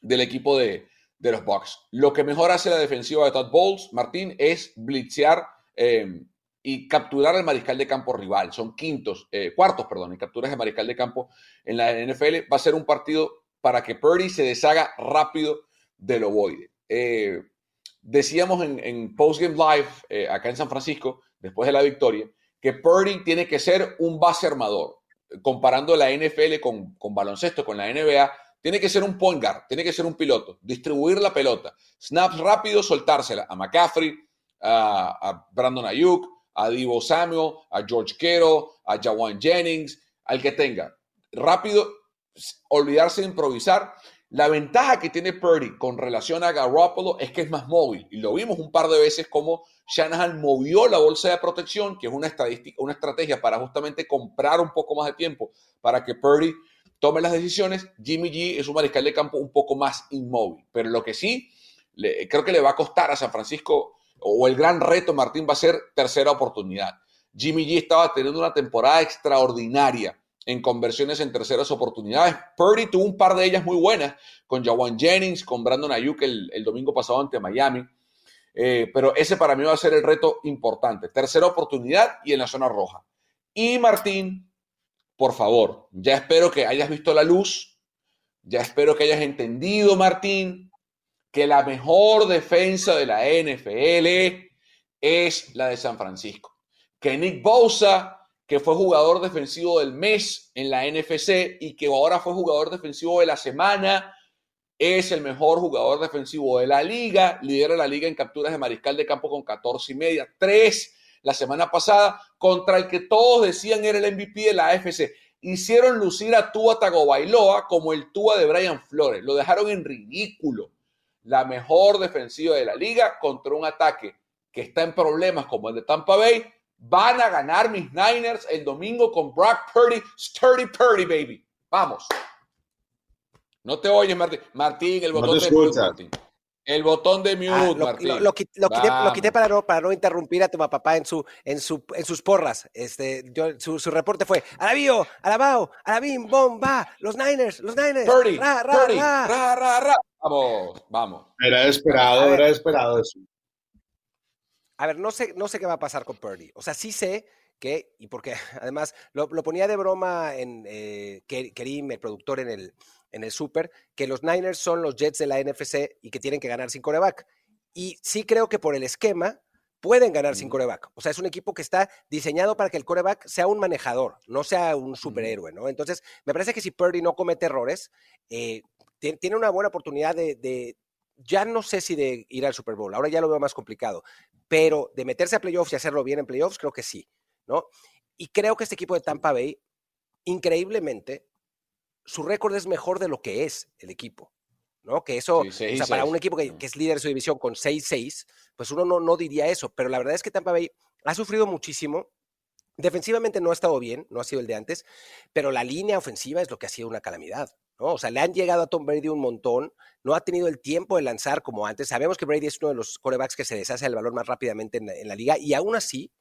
del equipo de, de, los Bucks. Lo que mejor hace la defensiva de Todd Bowles, Martín, es blitzear eh, y capturar al mariscal de campo rival. Son quintos, cuartos, perdón, en capturas de mariscal de campo en la NFL. Va a ser un partido para que Purdy se deshaga rápido del ovoide. Eh, decíamos en, Postgame Live, eh, acá en San Francisco, después de la victoria, que Purdy tiene que ser un base armador. Comparando la NFL con, baloncesto, con la NBA, tiene que ser un point guard, tiene que ser un piloto, distribuir la pelota, snaps rápidos, soltársela a McCaffrey, a, a Brandon Ayuk, a Divo Samuel, a George Kittle, a Jawan Jennings, al que tenga. Rápido olvidarse de improvisar. La ventaja que tiene Purdy con relación a Garoppolo es que es más móvil. Y lo vimos un par de veces como Shanahan movió la bolsa de protección, que es una, estadística, una estrategia para justamente comprar un poco más de tiempo para que Purdy tome las decisiones. Jimmy G es un mariscal de campo un poco más inmóvil. Pero lo que sí, creo que le va a costar a San Francisco, o el gran reto, Martín, va a ser tercera oportunidad. Jimmy G estaba teniendo una temporada extraordinaria en conversiones en terceras oportunidades. Purdy tuvo un par de ellas muy buenas con Jawan Jennings, con Brandon Ayuk el, domingo pasado ante Miami. Eh, pero ese para mí va a ser el reto importante. Tercera oportunidad y en la zona roja. Y Martín, por favor, ya espero que hayas visto la luz, ya espero que hayas entendido, Martín, que la mejor defensa de la NFL es la de San Francisco. Que Nick Bosa que fue jugador defensivo del mes en la NFC y que ahora fue jugador defensivo de la semana. Es el mejor jugador defensivo de la liga, lidera la liga en capturas de mariscal de campo con 14 y media, 3 la semana pasada, contra el que todos decían era el MVP de la AFC. Hicieron lucir a Tua Tagovailoa como el Tua de Brian Flores, lo dejaron en ridículo. La mejor defensiva de la liga contra un ataque que está en problemas como el de Tampa Bay, Van a ganar mis Niners el domingo con Brock Purdy, Sturdy Purdy, baby. Vamos. No te oyes, Martín. Martín, el botón de mute, El botón de mute, ah, Martín. Lo, quité, para, no, para no interrumpir a tu papá en, su, en, su, en sus porras. Este, su, reporte fue, alabío, alabao, alabim, bomba, los Niners, los Niners. Purdy, ra, ra, ra. ra, ra, Vamos, vamos. Era esperado, era esperado eso. A ver, no sé, no sé qué va a pasar con Purdy. O sea, sí sé que, y porque además lo, ponía de broma en eh, Kerim, el productor en el, en el Super, que los Niners son los Jets de la NFC y que tienen que ganar sin coreback. Y sí creo que por el esquema pueden ganar sin coreback. O sea, es un equipo que está diseñado para que el coreback sea un manejador, no sea un superhéroe, ¿no? Entonces, me parece que si Purdy no comete errores, eh, tiene una buena oportunidad de, ya no sé si de ir al Super Bowl, ahora ya lo veo más complicado, pero de meterse a playoffs y hacerlo bien en playoffs, creo que sí, ¿no? Y creo que este equipo de Tampa Bay, increíblemente, su récord es mejor de lo que es el equipo, ¿no? Que eso, o sea, para un equipo que, es líder de su división con 6-6, pues uno no, no diría eso, pero la verdad es que Tampa Bay ha sufrido muchísimo. Defensivamente no ha estado bien, no ha sido el de antes, pero la línea ofensiva es lo que ha sido una calamidad. O sea, le han llegado a Tom Brady un montón, no ha tenido el tiempo de lanzar como antes. Sabemos que Brady es uno de los corebacks que se deshace el balón más rápidamente en la, liga y aún así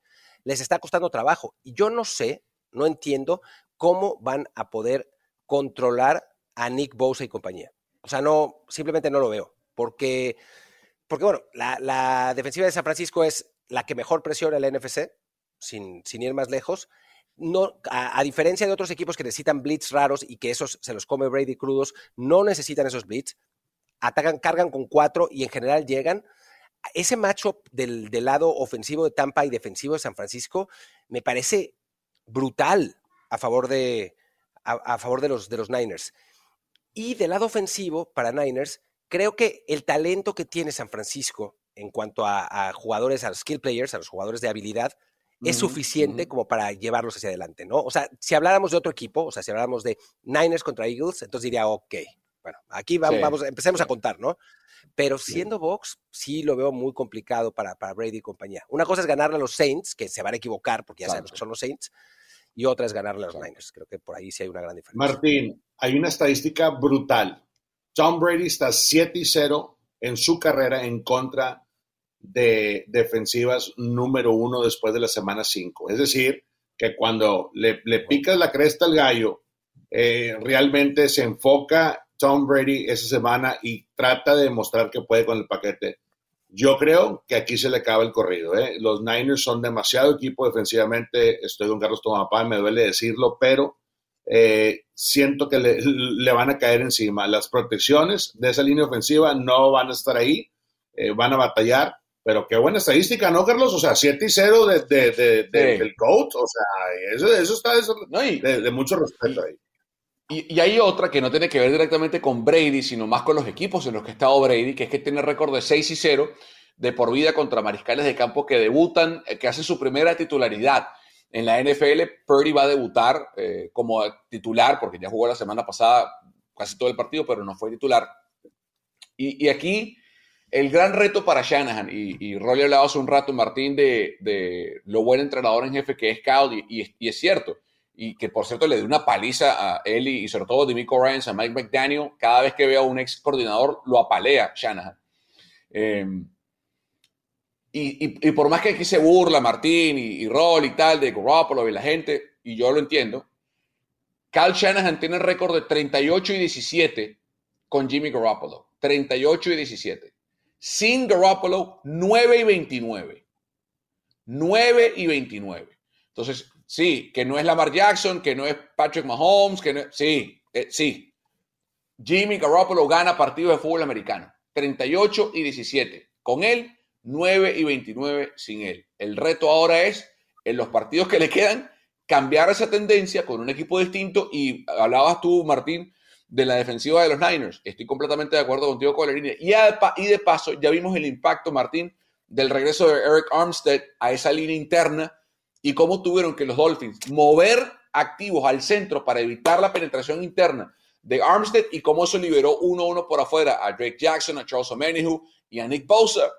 les está costando trabajo. Y yo no sé, no entiendo cómo van a poder controlar a Nick Bosa y compañía. O sea, no, simplemente no lo veo. Porque, porque bueno, la, defensiva de San Francisco es la que mejor presiona el NFC, sin ir más lejos. No, a, diferencia de otros equipos que necesitan blitz raros y que esos se los come Brady crudos, no necesitan esos blitz. Atacan, cargan con cuatro y en general llegan. Ese matchup del, lado ofensivo de Tampa y defensivo de San Francisco me parece brutal a favor de, a, favor de, los, de los Niners. Y del lado ofensivo, para Niners, creo que el talento que tiene San Francisco en cuanto a, a jugadores, a los skill players, a los jugadores de habilidad, es suficiente como para llevarlos hacia adelante, ¿no? O sea, si habláramos de otro equipo, o sea, si habláramos de Niners contra Eagles, entonces diría, ok, bueno, aquí vamos, vamos empecemos a contar, ¿no? Pero siendo Box, sí lo veo muy complicado para, para, Brady y compañía. Una cosa es ganarle a los Saints, que se van a equivocar porque ya sabemos que son los Saints, y otra es ganarle a los Niners. Creo que por ahí sí hay una gran diferencia. Martín, hay una estadística brutal. Tom Brady está 7 y 0 en su carrera en contra de defensivas número uno después de la semana 5. Es decir, que cuando le, le picas la cresta al gallo, eh, realmente se enfoca Tom Brady esa semana y trata de demostrar que puede con el paquete. Yo creo que aquí se le acaba el corrido. ¿eh? Los Niners son demasiado equipo defensivamente. Estoy con Carlos Tomapá, me duele decirlo, pero eh, siento que le, le, van a caer encima. Las protecciones de esa línea ofensiva no van a estar ahí, van a batallar pero qué buena estadística, ¿no, Carlos? O sea, 7 y 0 de, de, del coach. O sea, eso, eso está de, mucho respeto ahí. Y, y, hay otra que no tiene que ver directamente con Brady, sino más con los equipos en los que ha estado Brady, que es que tiene récord de 6 y 0 de por vida contra mariscales de campo que debutan, eh, que hacen su primera titularidad. En la NFL, Purdy va a debutar eh, como titular, porque ya jugó la semana pasada casi todo el partido, pero no fue titular. Y, y aquí el gran reto para Shanahan, y, y Rolly hablaba hace un rato, Martín, de, lo buen entrenador en jefe que es Cal, y, es cierto, y que por cierto le dio una paliza a él y, sobre todo a Demico Ryans, a Mike McDaniel, cada vez que ve a un ex coordinador lo apalea Shanahan. Em, y, por más que aquí se burla Martín y, Rolly y tal de Garoppolo y la gente, y yo lo entiendo, Cal Shanahan tiene récord de 38 y 17 con Jimmy Garoppolo. 38 y 17. Sin Garoppolo, 9 y 29. 9 y 29. Entonces, sí, que no es Lamar Jackson, que no es Patrick Mahomes, que no sí, eh, sí. Jimmy Garoppolo gana partidos de fútbol americano. 38 y 17. Con él, 9 y 29 sin él. El reto ahora es, en los partidos que le quedan, cambiar esa tendencia con un equipo distinto. Y hablabas tú, Martín, de la defensiva de los Niners. Estoy completamente de acuerdo contigo línea. Y, y de paso, ya vimos el impacto, Martín, del regreso de Eric Armstead a esa línea interna y cómo tuvieron que los Dolphins mover activos al centro para evitar la penetración interna de Armstead y cómo eso liberó uno a uno por afuera a Drake Jackson, a Charles Omenihu y a Nick Bosa.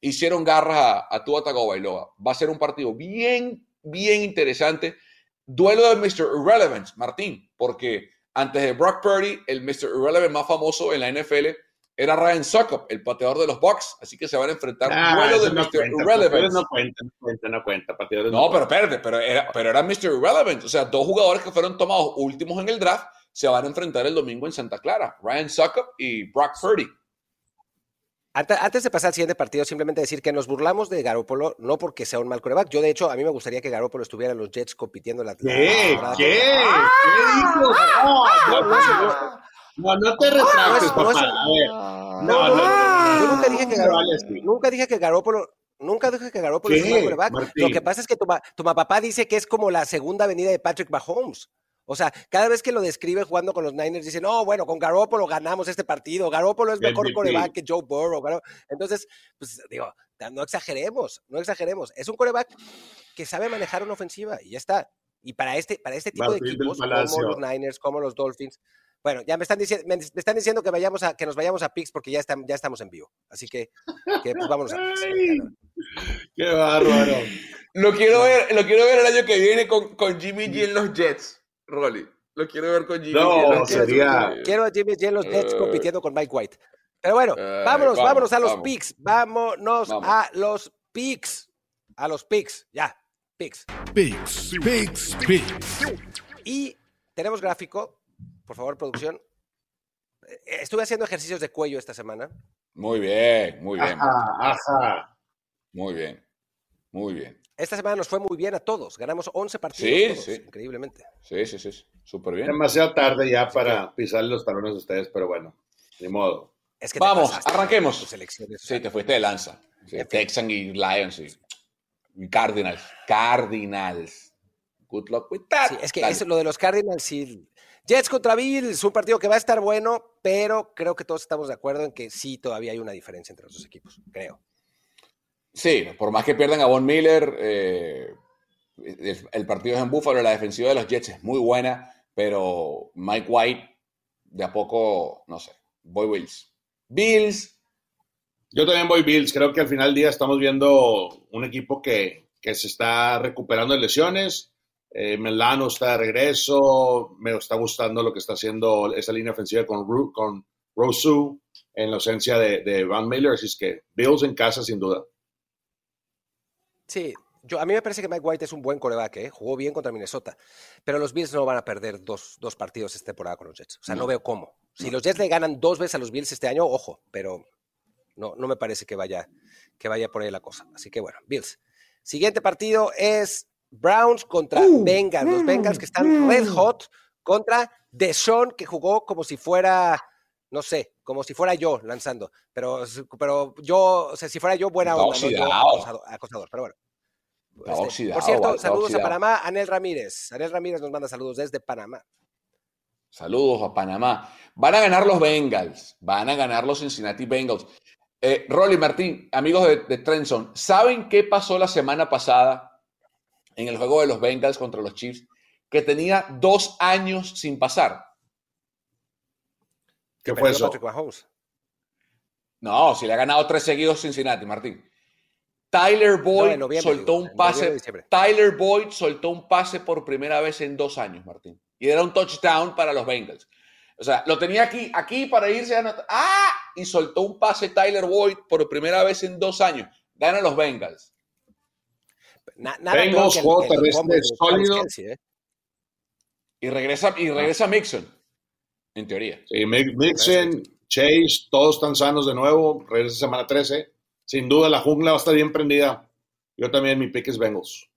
Hicieron garras a, a Tua Tagovailoa. Va a ser un partido bien, bien interesante. Duelo de Mr. Irrelevance, Martín, porque antes de Brock Purdy, el Mr. Irrelevant más famoso en la NFL era Ryan Suckup, el pateador de los Bucks. Así que se van a enfrentar ah, duelo de Mr. Irrelevant. No cuenta, no cuenta, no cuenta. no, pero espérate, pero era, pero era Mr. Irrelevant. O sea, dos jugadores que fueron tomados últimos en el draft se van a enfrentar el domingo en Santa Clara. Ryan Suckup y Brock Purdy. Antes de pasar al siguiente partido, simplemente decir que nos burlamos de Garoppolo, no porque sea un mal coreback. Yo, de hecho, a mí me gustaría que Garoppolo estuviera en los Jets compitiendo en la ¿Qué? ¿Qué? ¿Qué dijo? No, no, te retractes, papá. No, no, no, Yo nunca dije que Garoppolo, nunca dije que Garoppolo Nunca dije que Garoppolo es un mal coreback. Lo que pasa es que tu, tu papá dice que es como la segunda venida de Patrick Mahomes. O sea, cada vez que lo describe jugando con los Niners, dice, no, bueno, con Garoppolo ganamos este partido. Garoppolo es mejor coreback que Joe Burrow. Entonces, pues digo, no exageremos, no exageremos. Es un coreback que sabe manejar una ofensiva y ya está. Y para este, para este tipo de equipos, como los Niners, como los Dolphins, bueno, ya me están, diciendo, me, están diciendo que vayamos a, que nos vayamos a Pix porque ya, están, ya estamos en vivo. Así que, que pues vámonos a Pix. ¡Qué bárbaro! Lo quiero ver, lo quiero ver el año que viene con, con Jimmy G en los Jets. Rolly. Lo quiero ver con Jimmy. No, sería. Quiero a Jimmy G en los Nets compitiendo con Mike White. Pero bueno, vámonos, vámonos a los picks. Vámonos a los picks. A los picks, ya. Picks. Picks, picks, picks. Y tenemos gráfico. Por favor, producción. Eh, estuve haciendo ejercicios de cuello esta semana. Muy bien, muy bien. Ajá, ajá. Muy bien, muy bien. Esta semana nos fue muy bien a todos. Ganamos 11 partidos. Sí, sí. Increíblemente. Sí, sí, sí. Súper bien. Demasiado tarde ya para pisar los talones de ustedes, pero bueno, ni modo. Es que Vamos, arranquemos. Sí, te fuiste de lanza. Texan y Lions y Cardinals. Cardinals. Good luck with that. Sí, es que es lo de los Cardinals, sí. Jets contra Bills, un partido que va a estar bueno, pero creo que todos estamos de acuerdo en que sí todavía hay una diferencia entre los dos equipos, creo. Sí, por más que pierdan a Von Miller, eh, el, partido es en Buffalo, la defensiva de los Jets es muy buena, pero Mike White, de a poco, no sé, voy Bills. Bills. Yo también voy Bills, creo que al final del día estamos viendo un equipo que, se está recuperando de lesiones. Eh, Melano está de regreso, me está gustando lo que está haciendo esa línea ofensiva con, con Rosu en la ausencia de, de Van Miller, así es que Bills en casa sin duda. Sí, yo, a mí me parece que Mike White es un buen coreback, ¿eh? jugó bien contra Minnesota, pero los Bills no van a perder dos, dos partidos esta temporada con los Jets. O sea, no, veo cómo. Si los Jets le ganan dos veces a los Bills este año, ojo, pero no, no me parece que vaya, que vaya por ahí la cosa. Así que bueno, Bills. Siguiente partido es Browns contra uh, Bengals. Los Bengals que están red hot contra Deshaun, que jugó como si fuera no sé, como si fuera yo lanzando, pero, pero yo, o sea, si fuera yo, buena onda, no acosador, pero bueno. Este, por cierto, saludos a Panamá, Anel Ramírez. Anel Ramírez nos manda saludos desde Panamá. Saludos a Panamá. Van a ganar los Bengals, van a ganar los Cincinnati Bengals. Eh, Rolly Martín, amigos de, de Trenson, ¿saben qué pasó la semana pasada en el juego de los Bengals contra los Chiefs? Que tenía dos años sin pasar. ¿Qué fue eso? No, si le ha ganado tres seguidos Cincinnati, Martín. Tyler Boyd soltó un pase. Tyler Boyd soltó un pase por primera vez en dos años, Martín. Y era un touchdown para los Bengals. O sea, lo tenía aquí, aquí para irse a ¡Ah! Y soltó un pase Tyler Boyd por primera vez en dos años. Ganan los Bengals. Bengals, sólido. ¿eh? Y regresa, y regresa Mixon en teoría. Sí, Mixon, Chase, todos están sanos de nuevo, regresa semana 13. Sin duda la jungla va a estar bien prendida. Yo también, mi pick es Bengals.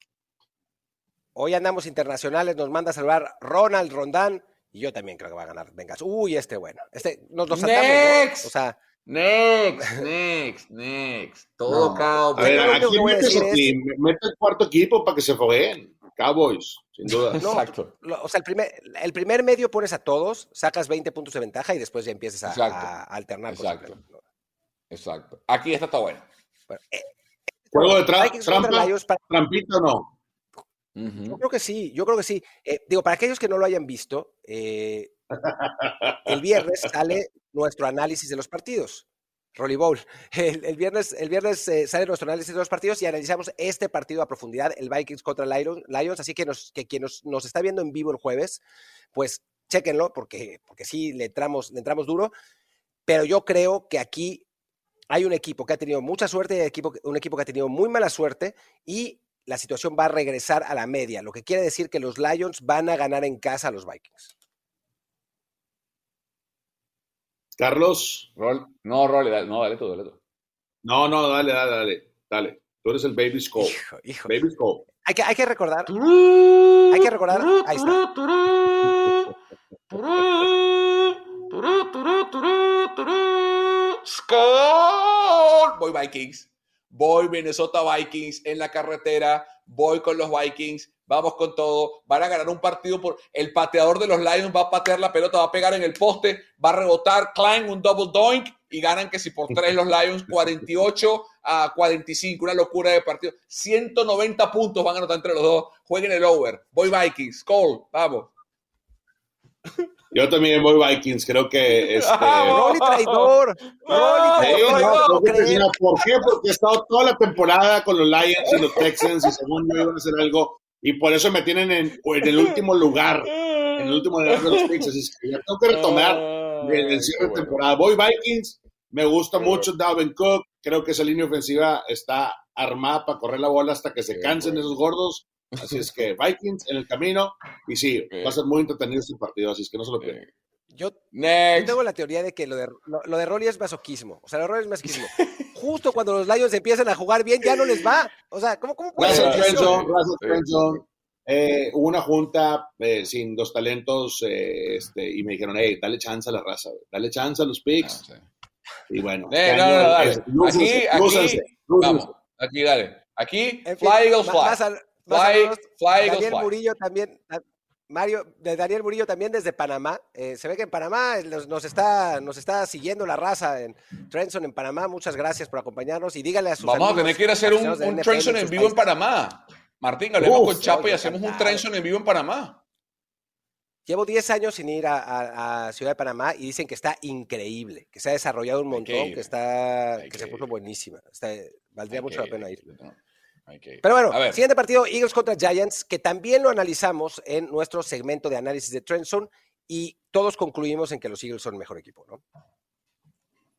Hoy andamos internacionales, nos manda a salvar Ronald Rondán y yo también creo que va a ganar Vengas. Uy, este bueno. Este nos lo saltamos, next. O sea, next, next, next. Todo no. A ver, aquí mete el cuarto equipo para que se fogueen. Cowboys, sin duda. Exacto. o sea, el primer, el primer medio pones a todos, sacas 20 puntos de ventaja y después ya empiezas a, alternar. Exacto. Exacto. Aquí está todo bueno. Eh, ¿Juego de trampa? ¿Trampita o no? Yo creo que sí, yo creo que sí. Eh, digo, para aquellos que no lo hayan visto, eh, el viernes sale nuestro análisis de los partidos. Rolly Bowl. El, viernes, el viernes eh, sale nuestro análisis de los partidos y analizamos este partido a profundidad, el Vikings contra Lions. Así que, que quien nos, está viendo en vivo el jueves, pues chéquenlo, porque, porque sí le entramos, le entramos duro. Pero yo creo que aquí hay un equipo que ha tenido mucha suerte y equipo, un equipo que ha tenido muy mala suerte y la situación va a regresar a la media, lo que quiere decir que los Lions van a ganar en casa a los Vikings. Carlos. no, Rolly, dale, no, dale tú, dale tú. No, no, dale, dale, dale. Dale. Tú eres el Baby Skull. Hijo, hijo. Baby Skull. Hay que, hay que recordar. Hay que recordar. Ahí está. Skull. Voy Vikings. Voy Minnesota Vikings en la carretera. Voy con los Vikings vamos con todo, van a ganar un partido por el pateador de los Lions va a patear la pelota, va a pegar en el poste, va a rebotar, Klein un double doink y ganan que si por tres los Lions 48 a 45, una locura de partido, 190 puntos van a anotar entre los dos, jueguen el over, voy Vikings, Cole, vamos. Yo también voy Vikings, creo que este... Rolly traidor. traidor. ¿Por qué? Porque he estado toda la temporada con los Lions y los Texans y según yo iban a hacer algo y por eso me tienen en, el último lugar, en el último lugar de los picks. Así que ya tengo que retomar ah, el, cierre de temporada. Voy Vikings, me gusta mucho Dalvin Cook, creo que esa línea ofensiva está armada para correr la bola hasta que se cansen esos gordos. Así es que Vikings en el camino, y sí, va a ser muy entretenido este partido, así es que no se lo pierdan. Yo, tengo la teoría de que lo de, lo, de Rolly es masoquismo. O sea, lo de Rolly es masoquismo. justo cuando los Lions empiezan a jugar bien, ya no les va. O sea, ¿cómo, cómo puede ser eh, hubo una junta eh, sin dos talentos eh, este, y me dijeron, hey, dale chance a la raza, dale chance a los picks. Ah, y bueno, no, no, dale. aquí, aquí, vamos, aquí, dale. Aquí, fly Eagles fly. Fly, fly Daniel Murillo también, Mario, de Daniel Murillo también desde Panamá. se ve que en Panamá nos, está, nos está siguiendo la raza en Trenson en Panamá. Muchas gracias por acompañarnos y díganle a sus Vamos a tener que ir a hacer un, un Trenson en vivo en Panamá. Martín, hablemos con Chapo y hacemos un trenson en vivo en Panamá. Llevo 10 años sin ir a, Ciudad de Panamá y dicen que está increíble, que se ha desarrollado un montón, que, está, que, se puso buenísima. valdría mucho la pena ir. Pero bueno, siguiente partido, Eagles contra Giants, que también lo analizamos en nuestro segmento de análisis de Trenson y todos concluimos en que los Eagles son el mejor equipo, ¿no?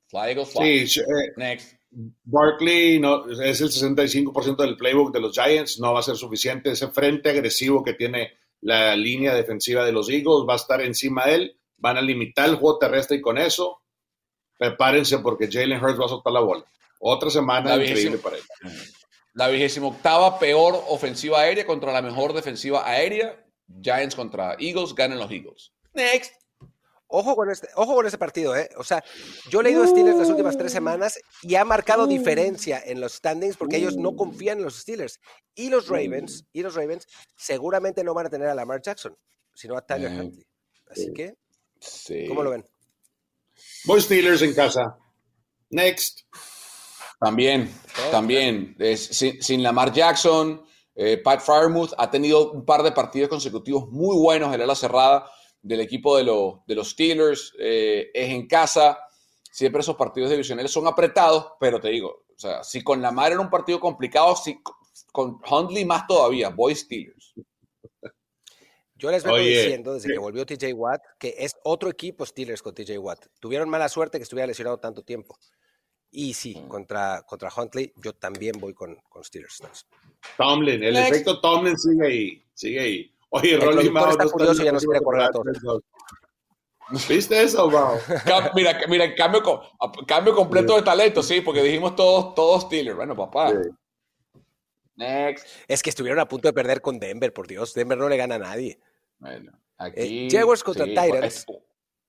Fly Eagles, fly. Sí, eh, Next. Barkley no, es el 65% del playbook de los Giants, no va a ser suficiente. Ese frente agresivo que tiene la línea defensiva de los Eagles va a estar encima de él, van a limitar el juego terrestre y con eso, prepárense porque Jalen Hurts va a soltar la bola. Otra semana increíble para él. La vigésima octava peor ofensiva aérea contra la mejor defensiva aérea. Giants contra Eagles, ganan los Eagles. Next. Ojo con, este, ojo con ese partido, ¿eh? O sea, yo he leído Steelers las últimas tres semanas y ha marcado mm. diferencia en los standings porque ellos no confían en los Steelers. Y los Ravens, y los Ravens seguramente no van a tener a Lamar Jackson, sino a Tyler mm. Huntley. Así que, ¿cómo lo ven? Voy Steelers en casa. Next. También, también. sin, Lamar Jackson, eh, Pat Firemouth ha tenido un par de partidos consecutivos muy buenos en la cerrada del equipo de, de los Steelers, eh, es en casa. Siempre esos partidos divisionales son apretados, pero te digo, o sea, si con la madre era un partido complicado, si con Hundley más todavía, voy Steelers. Yo les vengo diciendo desde que volvió TJ Watt que es otro equipo Steelers con TJ Watt. Tuvieron mala suerte que estuviera lesionado tanto tiempo. Y sí, contra, contra Huntley, yo también voy con, con Steelers. Tomlin, el efecto Tomlin sigue ahí, sigue ahí. Oye, Rolly Mao está curioso ya no se quiere acordar todo. ¿Viste eso, Mao? mira, mira, cambio, cambio completo de talento, sí, porque dijimos todos, todos Steelers. Bueno, papá. Next. Es que estuvieron a punto de perder con Denver, por Dios. Denver no le gana a nadie. Bueno, aquí. Eh, Jaguars contra Titans.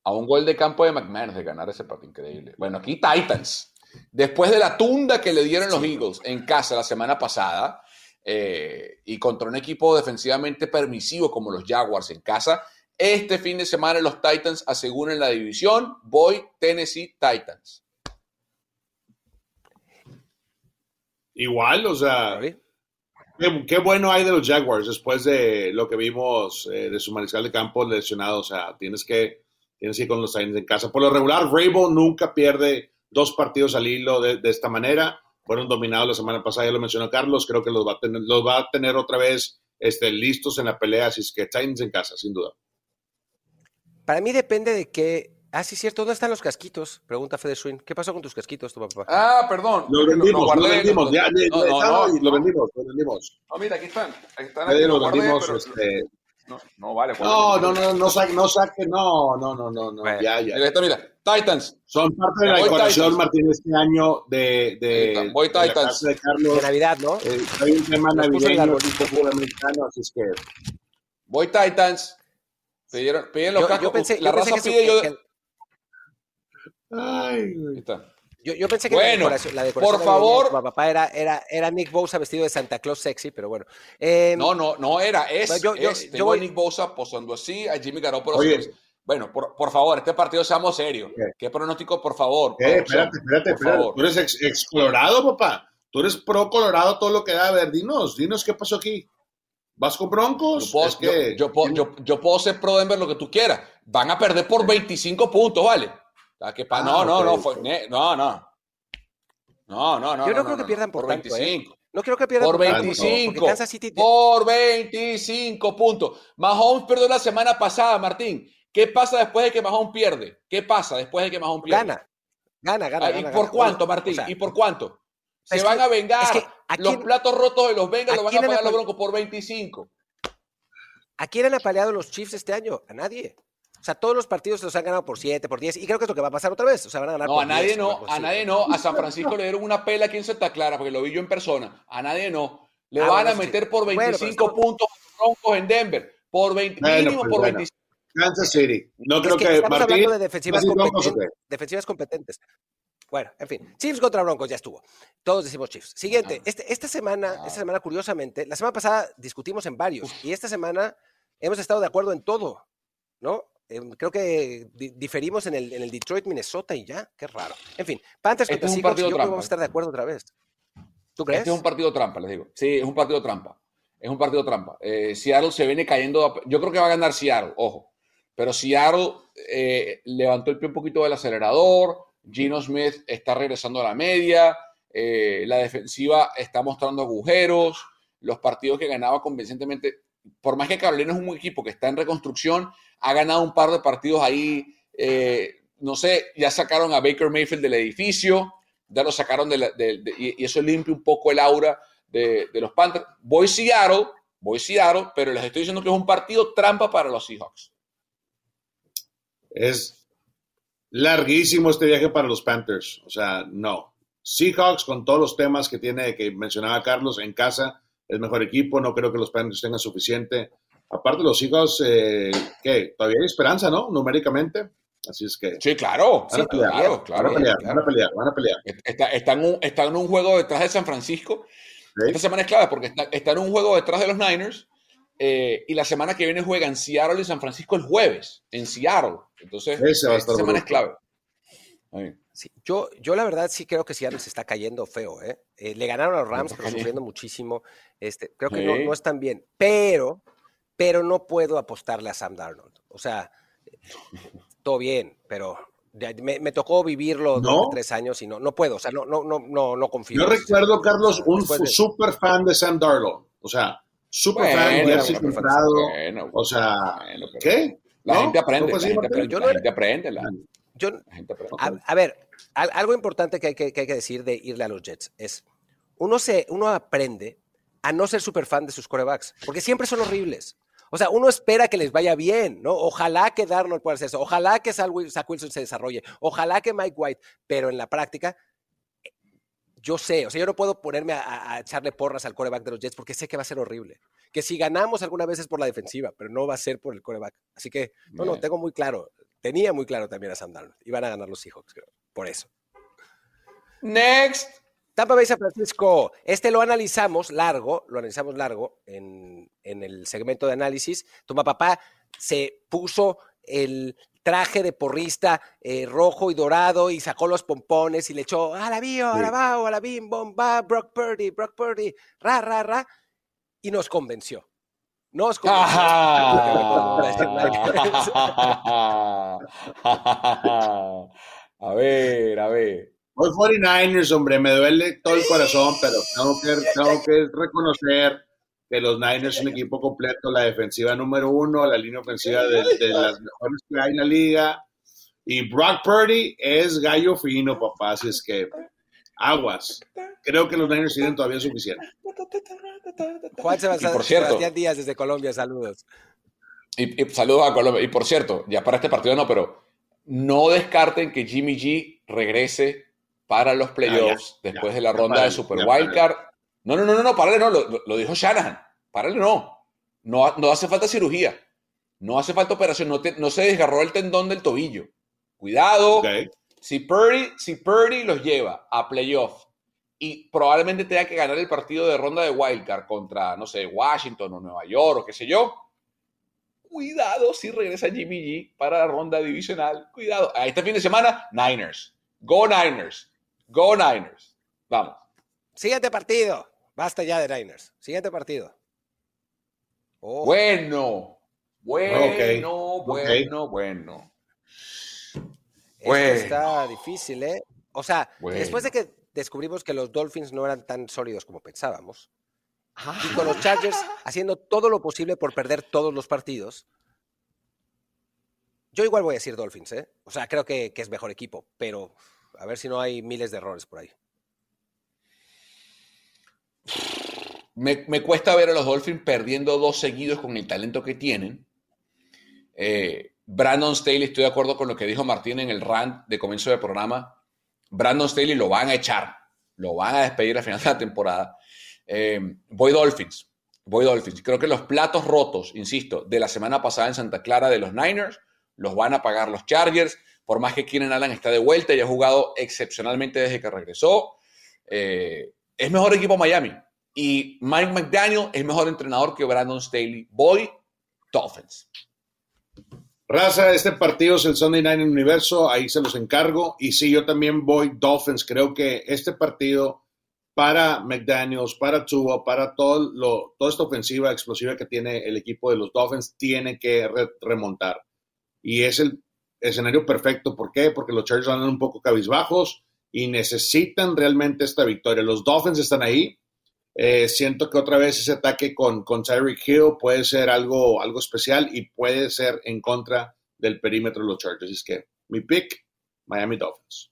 A un gol de campo de McMahon de ganar ese partido increíble. Bueno, aquí Titans. Después de la tunda que le dieron los Eagles en casa la semana pasada, eh, y contra un equipo defensivamente permisivo como los Jaguars en casa. Este fin de semana los Titans aseguran la división. Voy Tennessee Titans. Igual, o sea, qué, bueno hay de los Jaguars después de lo que vimos eh, de su mariscal de campo lesionado. O sea, tienes que, tienes que ir con los Titans en casa. Por lo regular, Vrabel nunca pierde dos partidos al hilo de esta manera fueron dominados la semana pasada, ya lo mencionó Carlos, creo que los va a tener, los va a tener otra vez este, listos en la pelea, así es que Titans en casa, sin duda. Para mí depende de qué. Ah, sí, cierto. ¿Dónde están los casquitos? Pregunta Fede Swin. ¿Qué pasó con tus casquitos, tu papá? Ah, perdón. Lo vendimos, lo vendimos. Ya, no, no, lo vendimos, lo vendimos. No, mira, aquí están. Aquí están. lo vendimos, este, no, no vale. No, no, no, no saque, no saque, no, no, no, no, no. ya, ya. Mira, mira, Titans. Son parte de la decoración, Martín, este año de, de, Voy Titans. De, Carlos. de, Navidad, ¿no? Eh, hay un tema navideño y fútbol americano, así es que. Voy Titans. Pidieron, piden los yo, cascos. Yo pensé, la yo raza pide, yo. Que... Ay, güey. Yo, yo, pensé que la decoración, la decoración por favor. De papá era, era, era Nick Bosa vestido de Santa Claus sexy, pero bueno. Eh, no, no, no era. Es, yo, yo, es, yo voy... Nick Bosa posando así, a Jimmy Garoppolo. Oye. Bueno, por, por, favor, este partido seamos serios. ¿Qué, ¿Qué pronóstico, por favor? ¿Qué? Espérate, espérate, espérate. Tú eres ex, ex, Colorado, papá. Tú eres pro Colorado, todo lo que da. A ver, dinos, dinos qué pasó aquí. ¿Vas con Broncos? Yo puedo, es que... yo, yo, yo, yo puedo ser pro Denver lo que tú quieras. Van a perder por 25 puntos, ¿vale? Que pa... ah, no, no, no, fue... no, no. No, no, no. Yo no, no creo que pierdan por, por 25. ¿eh? No creo que pierdan por, por 25. Tanto, City... Por 25 puntos. Mahomes perdió la semana pasada, Martín. ¿Qué pasa después de que Mahomes pierde? ¿Qué pasa después de que Mahomes pierde? Gana. Gana, gana. ¿Y por cuánto, Martín? O sea, ¿Y por cuánto? Se es van a vengar. Es que los platos rotos de los Bengals los van a pagar los Broncos por 25. ¿A quién han apaleado los Chiefs este año? A nadie. O sea, todos los partidos se los han ganado por 7, por 10, y creo que es lo que va a pasar otra vez. O sea, van a ganar No, a nadie no, a nadie no. A San Francisco le dieron una pela aquí en Santa Clara, porque lo vi yo en persona. A nadie no. Le ah, van a meter por 25 puntos Broncos en Denver. Por 20, mínimo pues por 25. Kansas City. No creo que, que estamos hablando de defensivas, competentes, defensivas competentes. Bueno, en fin, Chiefs contra Broncos ya estuvo. Todos decimos Chiefs. Siguiente, ah. este, esta semana, esta ah. semana curiosamente, la semana pasada discutimos en varios y esta semana hemos estado de acuerdo en todo, ¿no? Em, creo que diferimos en el, en el, Detroit, Minnesota y ya, qué raro. En fin, Panthers este contra Seahawks, yo creo que vamos a estar de acuerdo otra vez. ¿Tú crees? Este es un partido trampa, les digo. Sí, es un partido trampa. Es un partido trampa. Eh, Seattle se viene cayendo. Yo creo que va a ganar Seattle, ojo. Pero Seattle eh, levantó el pie un poquito del acelerador. Gino Smith está regresando a la media. Eh, la defensiva está mostrando agujeros. Los partidos que ganaba convincentemente. Por más que Carolina es un equipo que está en reconstrucción, ha ganado un par de partidos ahí. no sé, ya sacaron a Baker Mayfield del edificio. Ya lo sacaron de, y eso limpia un poco el aura de, los Panthers. Voy Seattle, voy Seattle, pero les estoy diciendo que es un partido trampa para los Seahawks. Es larguísimo este viaje para los Panthers. O sea, no. Seahawks, con todos los temas que tiene, que mencionaba Carlos, en casa, es mejor equipo. No creo que los Panthers tengan suficiente. Aparte, los Seahawks, eh, ¿qué? Todavía hay esperanza, ¿no? Numéricamente. Así es que. Sí, claro. Van a pelear, claro, claro, van a pelear, van a pelear, van a pelear. Está, en un, está en un juego detrás de San Francisco esta semana es clave porque está, en un juego detrás de los Niners eh, y la semana que viene juegan Seattle y San Francisco el jueves en Seattle. Entonces, esta semana es clave. yo, yo la verdad sí creo que Seattle se está cayendo feo. ¿eh? eh le ganaron a los Rams, pero sufriendo muchísimo. Este, creo que no, no están bien. Pero, pero no puedo apostarle a Sam Darnold. O sea, todo bien, pero me, tocó vivirlo ¿No? tres años y no, no puedo, o sea, no, no, no, no, confío. Yo recuerdo, Carlos, un súper fan de Sam Darnold. O sea, súper fan, bueno, o sea, ¿qué? La gente aprende, la gente, aprende, la gente aprende. A, ver, algo importante que hay que, que hay que decir de irle a los Jets es, uno, se, uno aprende a no ser súper fan de sus corebacks, porque siempre son horribles. O sea, uno espera que les vaya bien, ¿no? Ojalá que Darnold pueda hacer eso, ojalá que Zach Wilson se desarrolle, ojalá que Mike White, pero en la práctica, yo sé, o sea, yo no puedo ponerme a, echarle porras al coreback de los Jets porque sé que va a ser horrible. Que si ganamos alguna vez es por la defensiva, pero no va a ser por el coreback. Así que, no, no, tengo muy claro, tenía muy claro también a Sam Darnold. Iban a ganar los Seahawks, creo, por eso. Next. Tampa Bay San Francisco. Este lo analizamos largo, lo analizamos largo en, el segmento de análisis. Toma papá se puso el traje de porrista eh, rojo y dorado y sacó los pompones y le echó a la bio, a la bao, a la bim, bomba, Brock Purdy, Brock Purdy, ra, ra, ra, y nos convenció. Nos convenció. a ver, a ver. Los 49ers, hombre, me duele todo el corazón, pero tengo que, tengo que reconocer que los Niners un equipo completo, la defensiva número uno, la línea ofensiva de, las mejores que hay en la liga. Y Brock Purdy es gallo fino, papá, así es que aguas. Creo que los Niners tienen todavía suficiente. Juan Sebastián, por cierto, Díaz desde Colombia, saludos. Y, y, saludos a Colombia. Y por cierto, ya para este partido no, pero no descarten que Jimmy G regrese para los playoffs después de la ronda de Super Wildcard. No, no, no, no, no, párale, no, lo, dijo Shanahan. Párale, no. no. No hace falta cirugía. No hace falta operación. No, no se desgarró el tendón del tobillo. Cuidado. Si, Purdy, si Purdy los lleva a playoffs y probablemente tenga que ganar el partido de ronda de Wildcard contra, no sé, Washington o Nueva York o qué sé yo, cuidado si regresa Jimmy G para la ronda divisional. Cuidado. Este fin de semana, Niners. Go Niners. Go Niners. Vamos. Siguiente partido. Basta ya de Niners. Siguiente partido. Oh. Bueno. Bueno, bueno, bueno. está difícil, ¿eh? O sea, después de que descubrimos que los Dolphins no eran tan sólidos como pensábamos, y con los Chargers haciendo todo lo posible por perder todos los partidos, yo igual voy a decir Dolphins, ¿eh? O sea, creo que es mejor equipo, pero a ver si no hay miles de errores por ahí. Me, cuesta ver a los Dolphins perdiendo dos seguidos con el talento que tienen. Eh, Brandon Staley, estoy de acuerdo con lo que dijo Martín en el rant de comienzo del programa. Brandon Staley lo van a echar, lo van a despedir al final de la temporada. Eh, voy Dolphins, voy Dolphins. Creo que los platos rotos, insisto, de la semana pasada en Santa Clara de los Niners, los van a pagar los Chargers. Por más que Keenan Allen está de vuelta y ha jugado excepcionalmente desde que regresó. Eh, es mejor equipo Miami. Y Mike McDaniel es mejor entrenador que Brandon Staley. Voy Dolphins. Raza, este partido es el Sunday Night Universo, ahí se los encargo. Y sí, yo también voy Dolphins. Creo que este partido para McDaniels, para Tua, para todo lo, toda esta ofensiva explosiva que tiene el equipo de los Dolphins, tiene que remontar. Y es el escenario perfecto. ¿Por qué? Porque los Chargers andan un poco cabizbajos y necesitan realmente esta victoria. Los Dolphins están ahí. Eh, siento que otra vez ese ataque con, con Tyreek Hill puede ser algo, algo especial y puede ser en contra del perímetro de los Chargers. Es que mi pick, Miami Dolphins.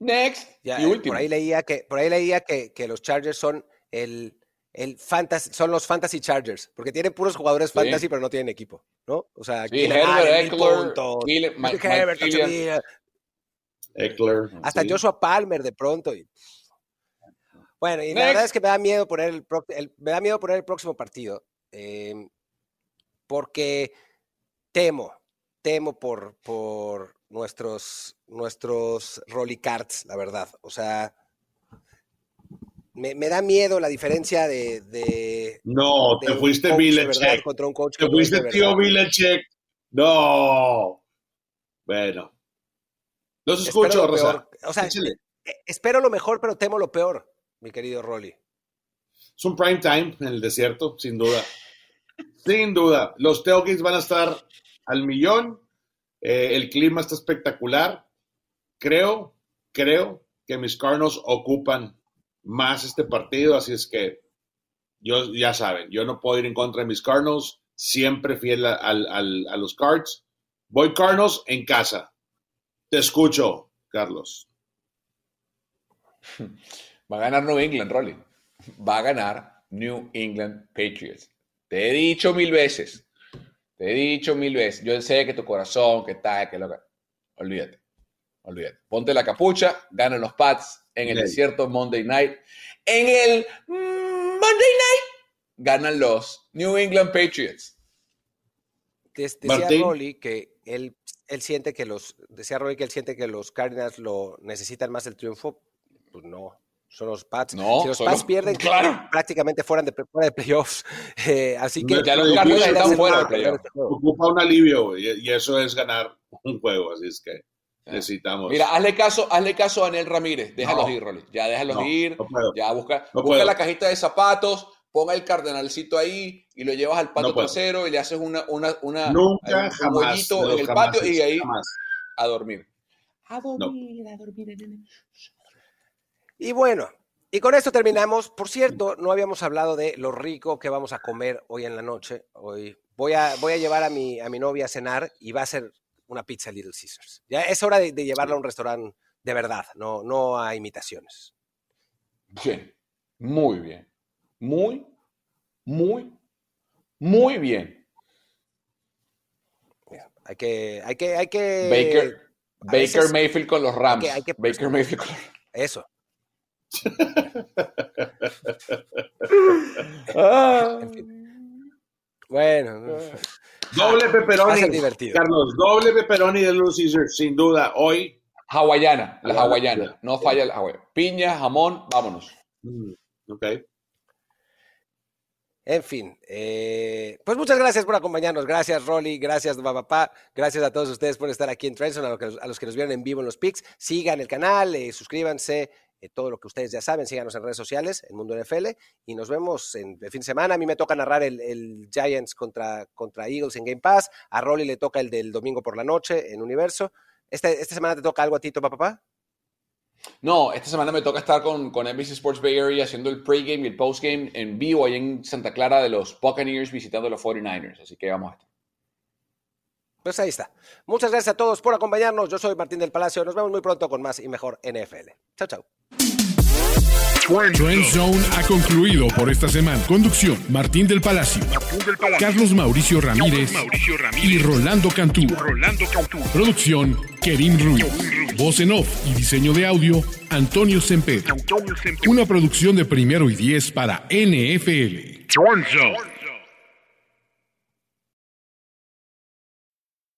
Next. y último. Por ahí leía que, por ahí leía que, que los Chargers son el, el fantasy, son los fantasy Chargers, porque tienen puros jugadores fantasy, pero no tienen equipo, ¿no? O sea, sí, Herbert, Eckler, hasta Joshua Palmer de pronto. Y, bueno, y la verdad es que me da miedo poner el, me da miedo poner el próximo partido. Em, porque temo, temo por, por nuestros, nuestros Rolly Cards, la verdad. O sea, me, da miedo la diferencia de. no, te fuiste Vilechek. Contra un coach te fuiste tío Vilechek. No. Bueno. No se escucha, Rosa. O sea, eh, espero lo mejor, pero temo lo peor mi querido Rolly? Es un prime time en el desierto, sin duda. sin duda. Los tailgates van a estar al millón. Eh, el clima está espectacular. Creo, creo que mis Cardinals ocupan más este partido, así es que yo ya saben, yo no puedo ir en contra de mis Cardinals, siempre fiel a, a los Cards. Voy Cardinals en casa. Te escucho, Carlos. Va a ganar New England, Rolly. Va a ganar New England Patriots. Te he dicho mil veces. Te he dicho mil veces. Yo sé que tu corazón, que tal, que lo que. Olvídate. Olvídate. Ponte la capucha, ganan los Pats en el desierto Monday Night. En el Monday Night ganan los New England Patriots. Decía Rolly que él, él siente que los decía Rolly que él siente que los Cardinals lo necesitan más el triunfo. Pues no, son los Pats. No, si los Pats pierden, prácticamente fuera de, fuera de playoffs. Eh, así que. Ya los están fuera de playoffs. Ocupa un alivio y, eso es ganar un juego. Así es que necesitamos. Mira, hazle caso, hazle caso a Daniel Ramírez. Déjalos ir, Rolly. Ya déjalos ir. ya busca, busca la cajita de zapatos. Ponga el cardenalcito ahí y lo llevas al patio trasero y le haces una, una, una Nunca, un jamás, en el patio y ahí a dormir. A dormir, a dormir. Y bueno, y con esto terminamos. Por cierto, no habíamos hablado de lo rico que vamos a comer hoy en la noche. Hoy voy a, voy a llevar a mi, a mi novia a cenar y va a ser una pizza Little Caesars. Ya es hora de, llevarla a un restaurante de verdad, no, no a imitaciones. Bien, muy bien. Muy, muy, muy bien. Hay que, hay que, hay que. Baker, Baker Mayfield con los Rams. Baker Mayfield con los Eso. Bueno. Doble pepperoni. Carlos, doble pepperoni de Little Caesar, sin duda. Hoy. Hawaiana, la hawaiana. No falla la hawaiana. Piña, jamón, vámonos. Mm, ok. En fin, eh, pues muchas gracias por acompañarnos. Gracias, Rolly. Gracias, papá. Gracias a todos ustedes por estar aquí en Trenson, a los que, nos vieron en vivo en los pics. Sigan el canal, eh, suscríbanse, eh, todo lo que ustedes ya saben, síganos en redes sociales, en Mundo NFL, y nos vemos en el fin de semana. A mí me toca narrar el, Giants contra, contra Eagles en Game Pass, a Rolly le toca el del domingo por la noche en Universo. ¿Este, ¿Esta semana te toca algo a ti, papá? No, esta semana me toca estar con, con NBC Sports Bay Area haciendo el pregame y el postgame en vivo ahí en Santa Clara de los Buccaneers visitando los 49ers, así que vamos a estar. Pues ahí está. Muchas gracias a todos por acompañarnos. Yo soy Martín del Palacio. Nos vemos muy pronto con más y mejor NFL. Chao, chao. Trend Zone ha concluido por esta semana. Conducción, Martín del Palacio, Carlos Mauricio Ramírez, y Rolando Cantú. Producción, Kerim Ruiz. Voz en off y diseño de audio, Antonio Semper. Una producción de primero y diez para NFL. Trend Zone.